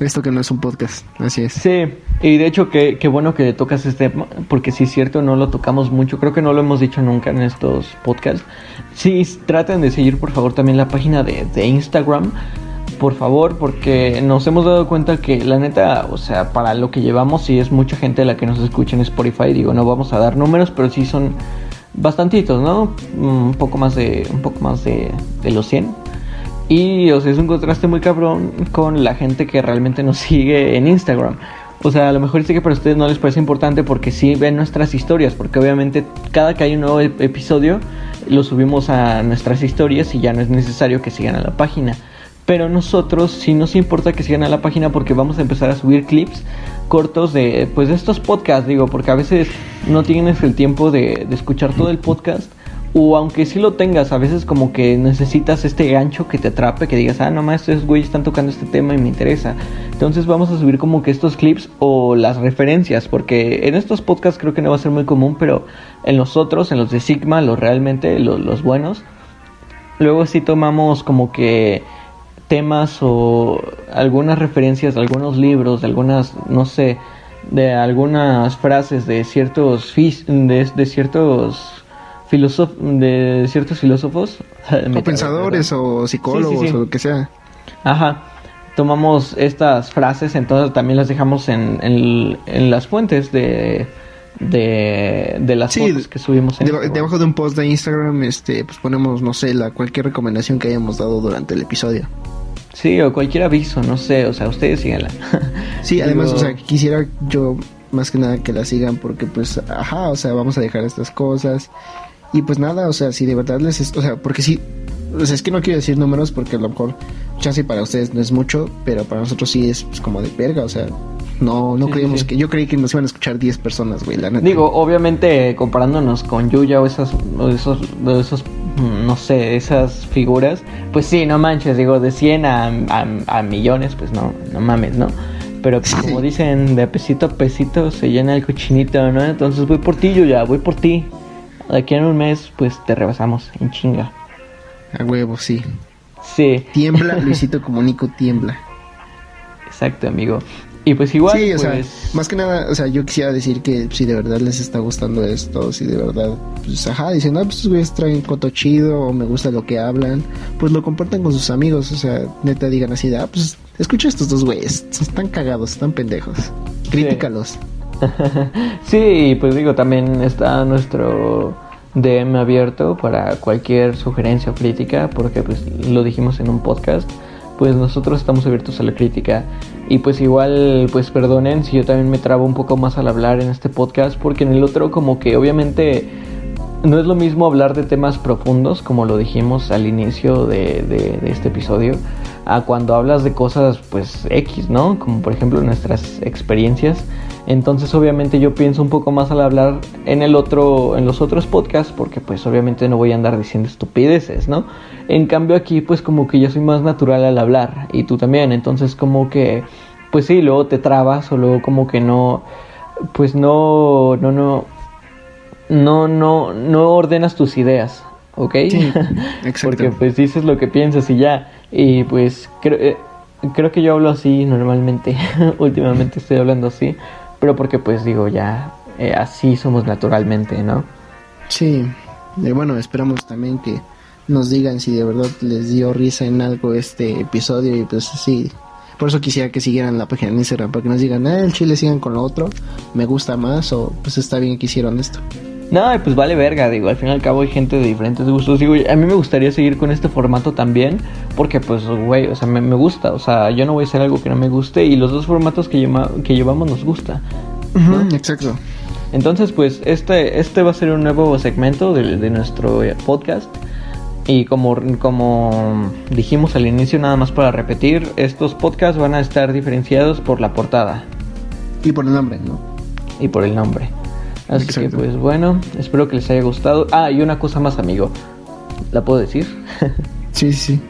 Esto que no es un podcast, así es. Sí, y de hecho qué, qué bueno que tocas este tema, porque si es cierto, no lo tocamos mucho, creo que no lo hemos dicho nunca en estos podcasts. Sí, traten de seguir por favor también la página de, de Instagram, por favor, porque nos hemos dado cuenta que la neta, o sea, para lo que llevamos, sí es mucha gente la que nos escucha en Spotify, digo, no vamos a dar números, pero sí son bastantitos, ¿no? Un poco más de, un poco más de, de los 100 y o sea, es un contraste muy cabrón con la gente que realmente nos [LAUGHS] sigue en Instagram. O sea, a lo mejor sé que para ustedes no les parece importante porque sí ven nuestras historias, porque obviamente cada que hay un nuevo episodio lo subimos a nuestras historias y ya no es necesario que sigan a la página. Pero nosotros sí nos importa que sigan a la página porque vamos a empezar a subir clips cortos de pues de estos podcasts, digo, porque a veces no tienes el tiempo de, de escuchar todo el podcast o aunque sí lo tengas, a veces como que necesitas este gancho que te atrape, que digas, ah, no más, estos güeyes están tocando este tema y me interesa. Entonces vamos a subir como que estos clips o las referencias, porque en estos podcasts creo que no va a ser muy común, pero en los otros, en los de Sigma, los realmente, los, los buenos, luego sí tomamos como que temas o algunas referencias de algunos libros, de algunas, no sé, de algunas frases de ciertos, de, de ciertos de ciertos filósofos. [LAUGHS] o pensadores o psicólogos o lo que sea. Ajá. Tomamos estas frases, entonces también las dejamos en, en, las fuentes de, de, de las fotos que subimos. En debajo de un post de Instagram este pues ponemos, no sé, la cualquier recomendación que hayamos dado durante el episodio. Sí, o cualquier aviso, no sé, o sea, ustedes síganla. [LAUGHS] sí, además, o sea, quisiera yo más que nada que la sigan porque pues, ajá, o sea, vamos a dejar estas cosas y pues nada, o sea, si de verdad les... Es, o sea, porque sí... O sea, es que no quiero decir números porque a lo mejor chance para ustedes no es mucho, pero para nosotros sí es pues, como de verga, o sea, no, no creíamos que. Yo creí que nos iban a escuchar 10 personas, güey, la neta. Digo, obviamente, comparándonos con Yuya o esas, o esos, esos, mm, no sé, esas figuras, pues sí, no manches, digo, de 100 a, a, millones, pues no, no mames, ¿no? Pero como dicen, de pesito a pesito se llena el cochinito, ¿no? Entonces voy por ti, Yuya, voy por ti de aquí en un mes, pues te rebasamos en chinga. A huevo, sí. Sí. Tiembla, [LAUGHS] Luisito Comunico tiembla. Exacto, amigo. Y pues igual, Sí, o sea, pues, más que nada, o sea, yo quisiera decir que si de verdad les está gustando esto, si de verdad, pues ajá, dicen, no, pues estos güeyes traen coto chido o me gusta lo que hablan, pues lo compartan con sus amigos, o sea, neta digan así de, ah, pues escucha a estos dos güeyes, están cagados, están pendejos, críticalos. [LAUGHS] sí, pues digo, también está nuestro DM abierto para cualquier sugerencia o crítica, porque pues lo dijimos en un podcast, pues nosotros estamos abiertos a la crítica. Y pues igual, pues perdonen si yo también me trabo un poco más al hablar en este podcast, porque en el otro como que obviamente no es lo mismo hablar de temas profundos, como lo dijimos al inicio de, de- este episodio, a cuando hablas de cosas pues X, ¿no? Como por ejemplo nuestras experiencias. Entonces obviamente yo pienso un poco más al hablar en el otro, en los otros podcasts, porque pues obviamente no voy a andar diciendo estupideces, ¿no? En cambio aquí pues como que yo soy más natural al hablar y tú también, entonces como que pues sí, luego te trabas o luego como que no, pues no, no, no, no, no, no ordenas tus ideas, ¿ok? Sí, [LAUGHS] exacto. Porque pues dices lo que piensas y ya. Y pues creo, eh, creo que yo hablo así normalmente. [LAUGHS] Últimamente estoy hablando así. Pero porque pues digo ya, eh, así somos naturalmente, ¿no? Sí, y bueno, esperamos también que nos digan si de verdad les dio risa en algo este episodio y pues sí. Por eso quisiera que siguieran la página en Instagram para que nos digan, ah, el chile sigan con lo otro, me gusta más o pues está bien que hicieron esto. No, pues vale verga, digo, al fin y al cabo hay gente de diferentes gustos. Digo, a mí me gustaría seguir con este formato también, porque pues, güey, o sea, me, me gusta, o sea, yo no voy a hacer algo que no me guste y los dos formatos que, lleva- que llevamos nos gusta. Exacto. Entonces, pues este, este va a ser un nuevo segmento de, de nuestro eh, podcast. Y como, como dijimos al inicio, nada más para repetir, estos podcasts van a estar diferenciados por la portada Y por el nombre, ¿no? y por el nombre. Así Exacto. que pues bueno, espero que les haya gustado. Ah, y una cosa más, amigo. ¿La puedo decir? [LAUGHS] Sí, sí.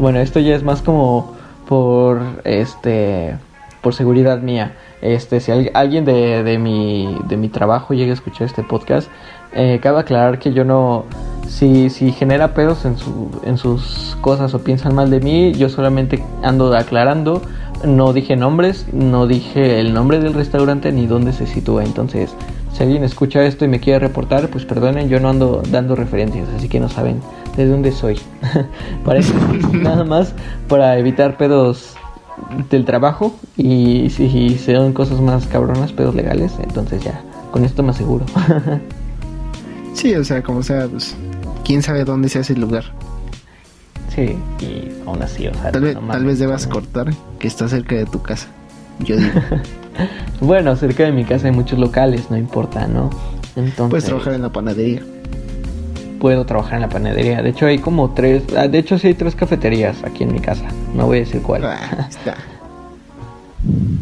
Bueno, esto ya es más como por este por seguridad mía. Este, si al- alguien de, de mi de mi trabajo llega a escuchar este podcast, eh, cabe aclarar que yo no si si genera pedos en su en sus cosas o piensan mal de mí, yo solamente ando aclarando. No dije nombres, no dije el nombre del restaurante ni dónde se sitúa. Entonces, si alguien escucha esto y me quiere reportar, pues perdonen, yo no ando dando referencias, así que no saben de dónde soy. [LAUGHS] Parece [LAUGHS] nada más para evitar pedos del trabajo y si sean cosas más cabronas, pedos legales, entonces ya, con esto me aseguro. [LAUGHS] Sí, o sea, como sea, pues quién sabe dónde se hace el lugar. sí, y aún así, o sea, Tal vez, no tal mames, vez debas cortar que está cerca de tu casa. Yo digo, [LAUGHS] Bueno, cerca de mi casa hay muchos locales, no importa, ¿no? Entonces, puedes trabajar en la panadería. puedo trabajar en la panadería. De hecho, hay como tres, ah, de hecho sí hay tres cafeterías aquí en mi casa. No voy a decir cuál. Ah, [LAUGHS] está.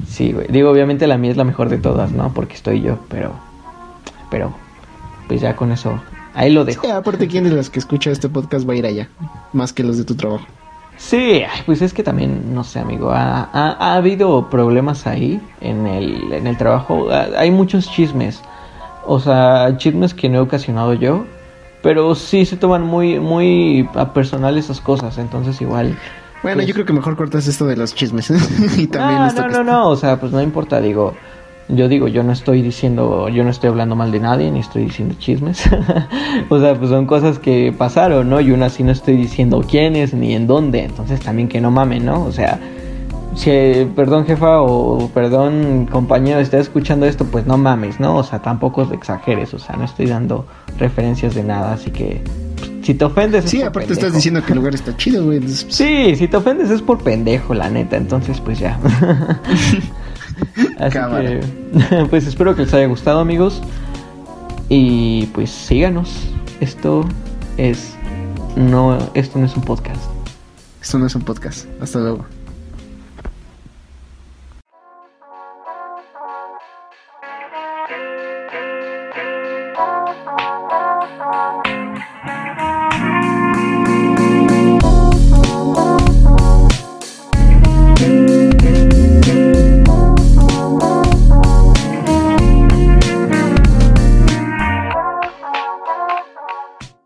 Sí, güey. Digo, obviamente la mía es la mejor de todas, ¿no? Porque estoy yo, pero. Pero. Pues ya con eso. Ahí lo dejo. Sí, aparte, ¿quién de las que escucha este podcast va a ir allá? Más que los de tu trabajo. Sí, pues es que también, no sé, amigo. Ha, ha- ha habido problemas ahí en el, en el trabajo. Hay muchos chismes. O sea, chismes que no he ocasionado yo. Pero sí se toman muy, muy a personal esas cosas. Entonces, igual. Bueno, Pues- yo creo que mejor cortas esto de los chismes. [LAUGHS] y también no, no, no, no, o sea, pues no importa, digo, yo digo, yo no estoy diciendo, yo no estoy hablando mal de nadie, ni estoy diciendo chismes, [LAUGHS] o sea, pues son cosas que pasaron, ¿no? Y aún así no estoy diciendo quiénes ni en dónde, entonces también que no mamen, ¿no? O sea, si, perdón jefa o perdón compañero, estás escuchando esto, pues no mames, ¿no? O sea, tampoco exageres, o sea, no estoy dando referencias de nada, así que si te ofendes... es Sí, por aparte estás diciendo que el lugar está chido, güey. pues, Sí, si te ofendes es por pendejo, la neta. Entonces, pues ya. [LAUGHS] [LAUGHS] Así Cámara. que, [LAUGHS] pues espero que les haya gustado, amigos. Y pues síganos. Esto es no, esto no es un podcast. Esto no es un podcast. Hasta luego.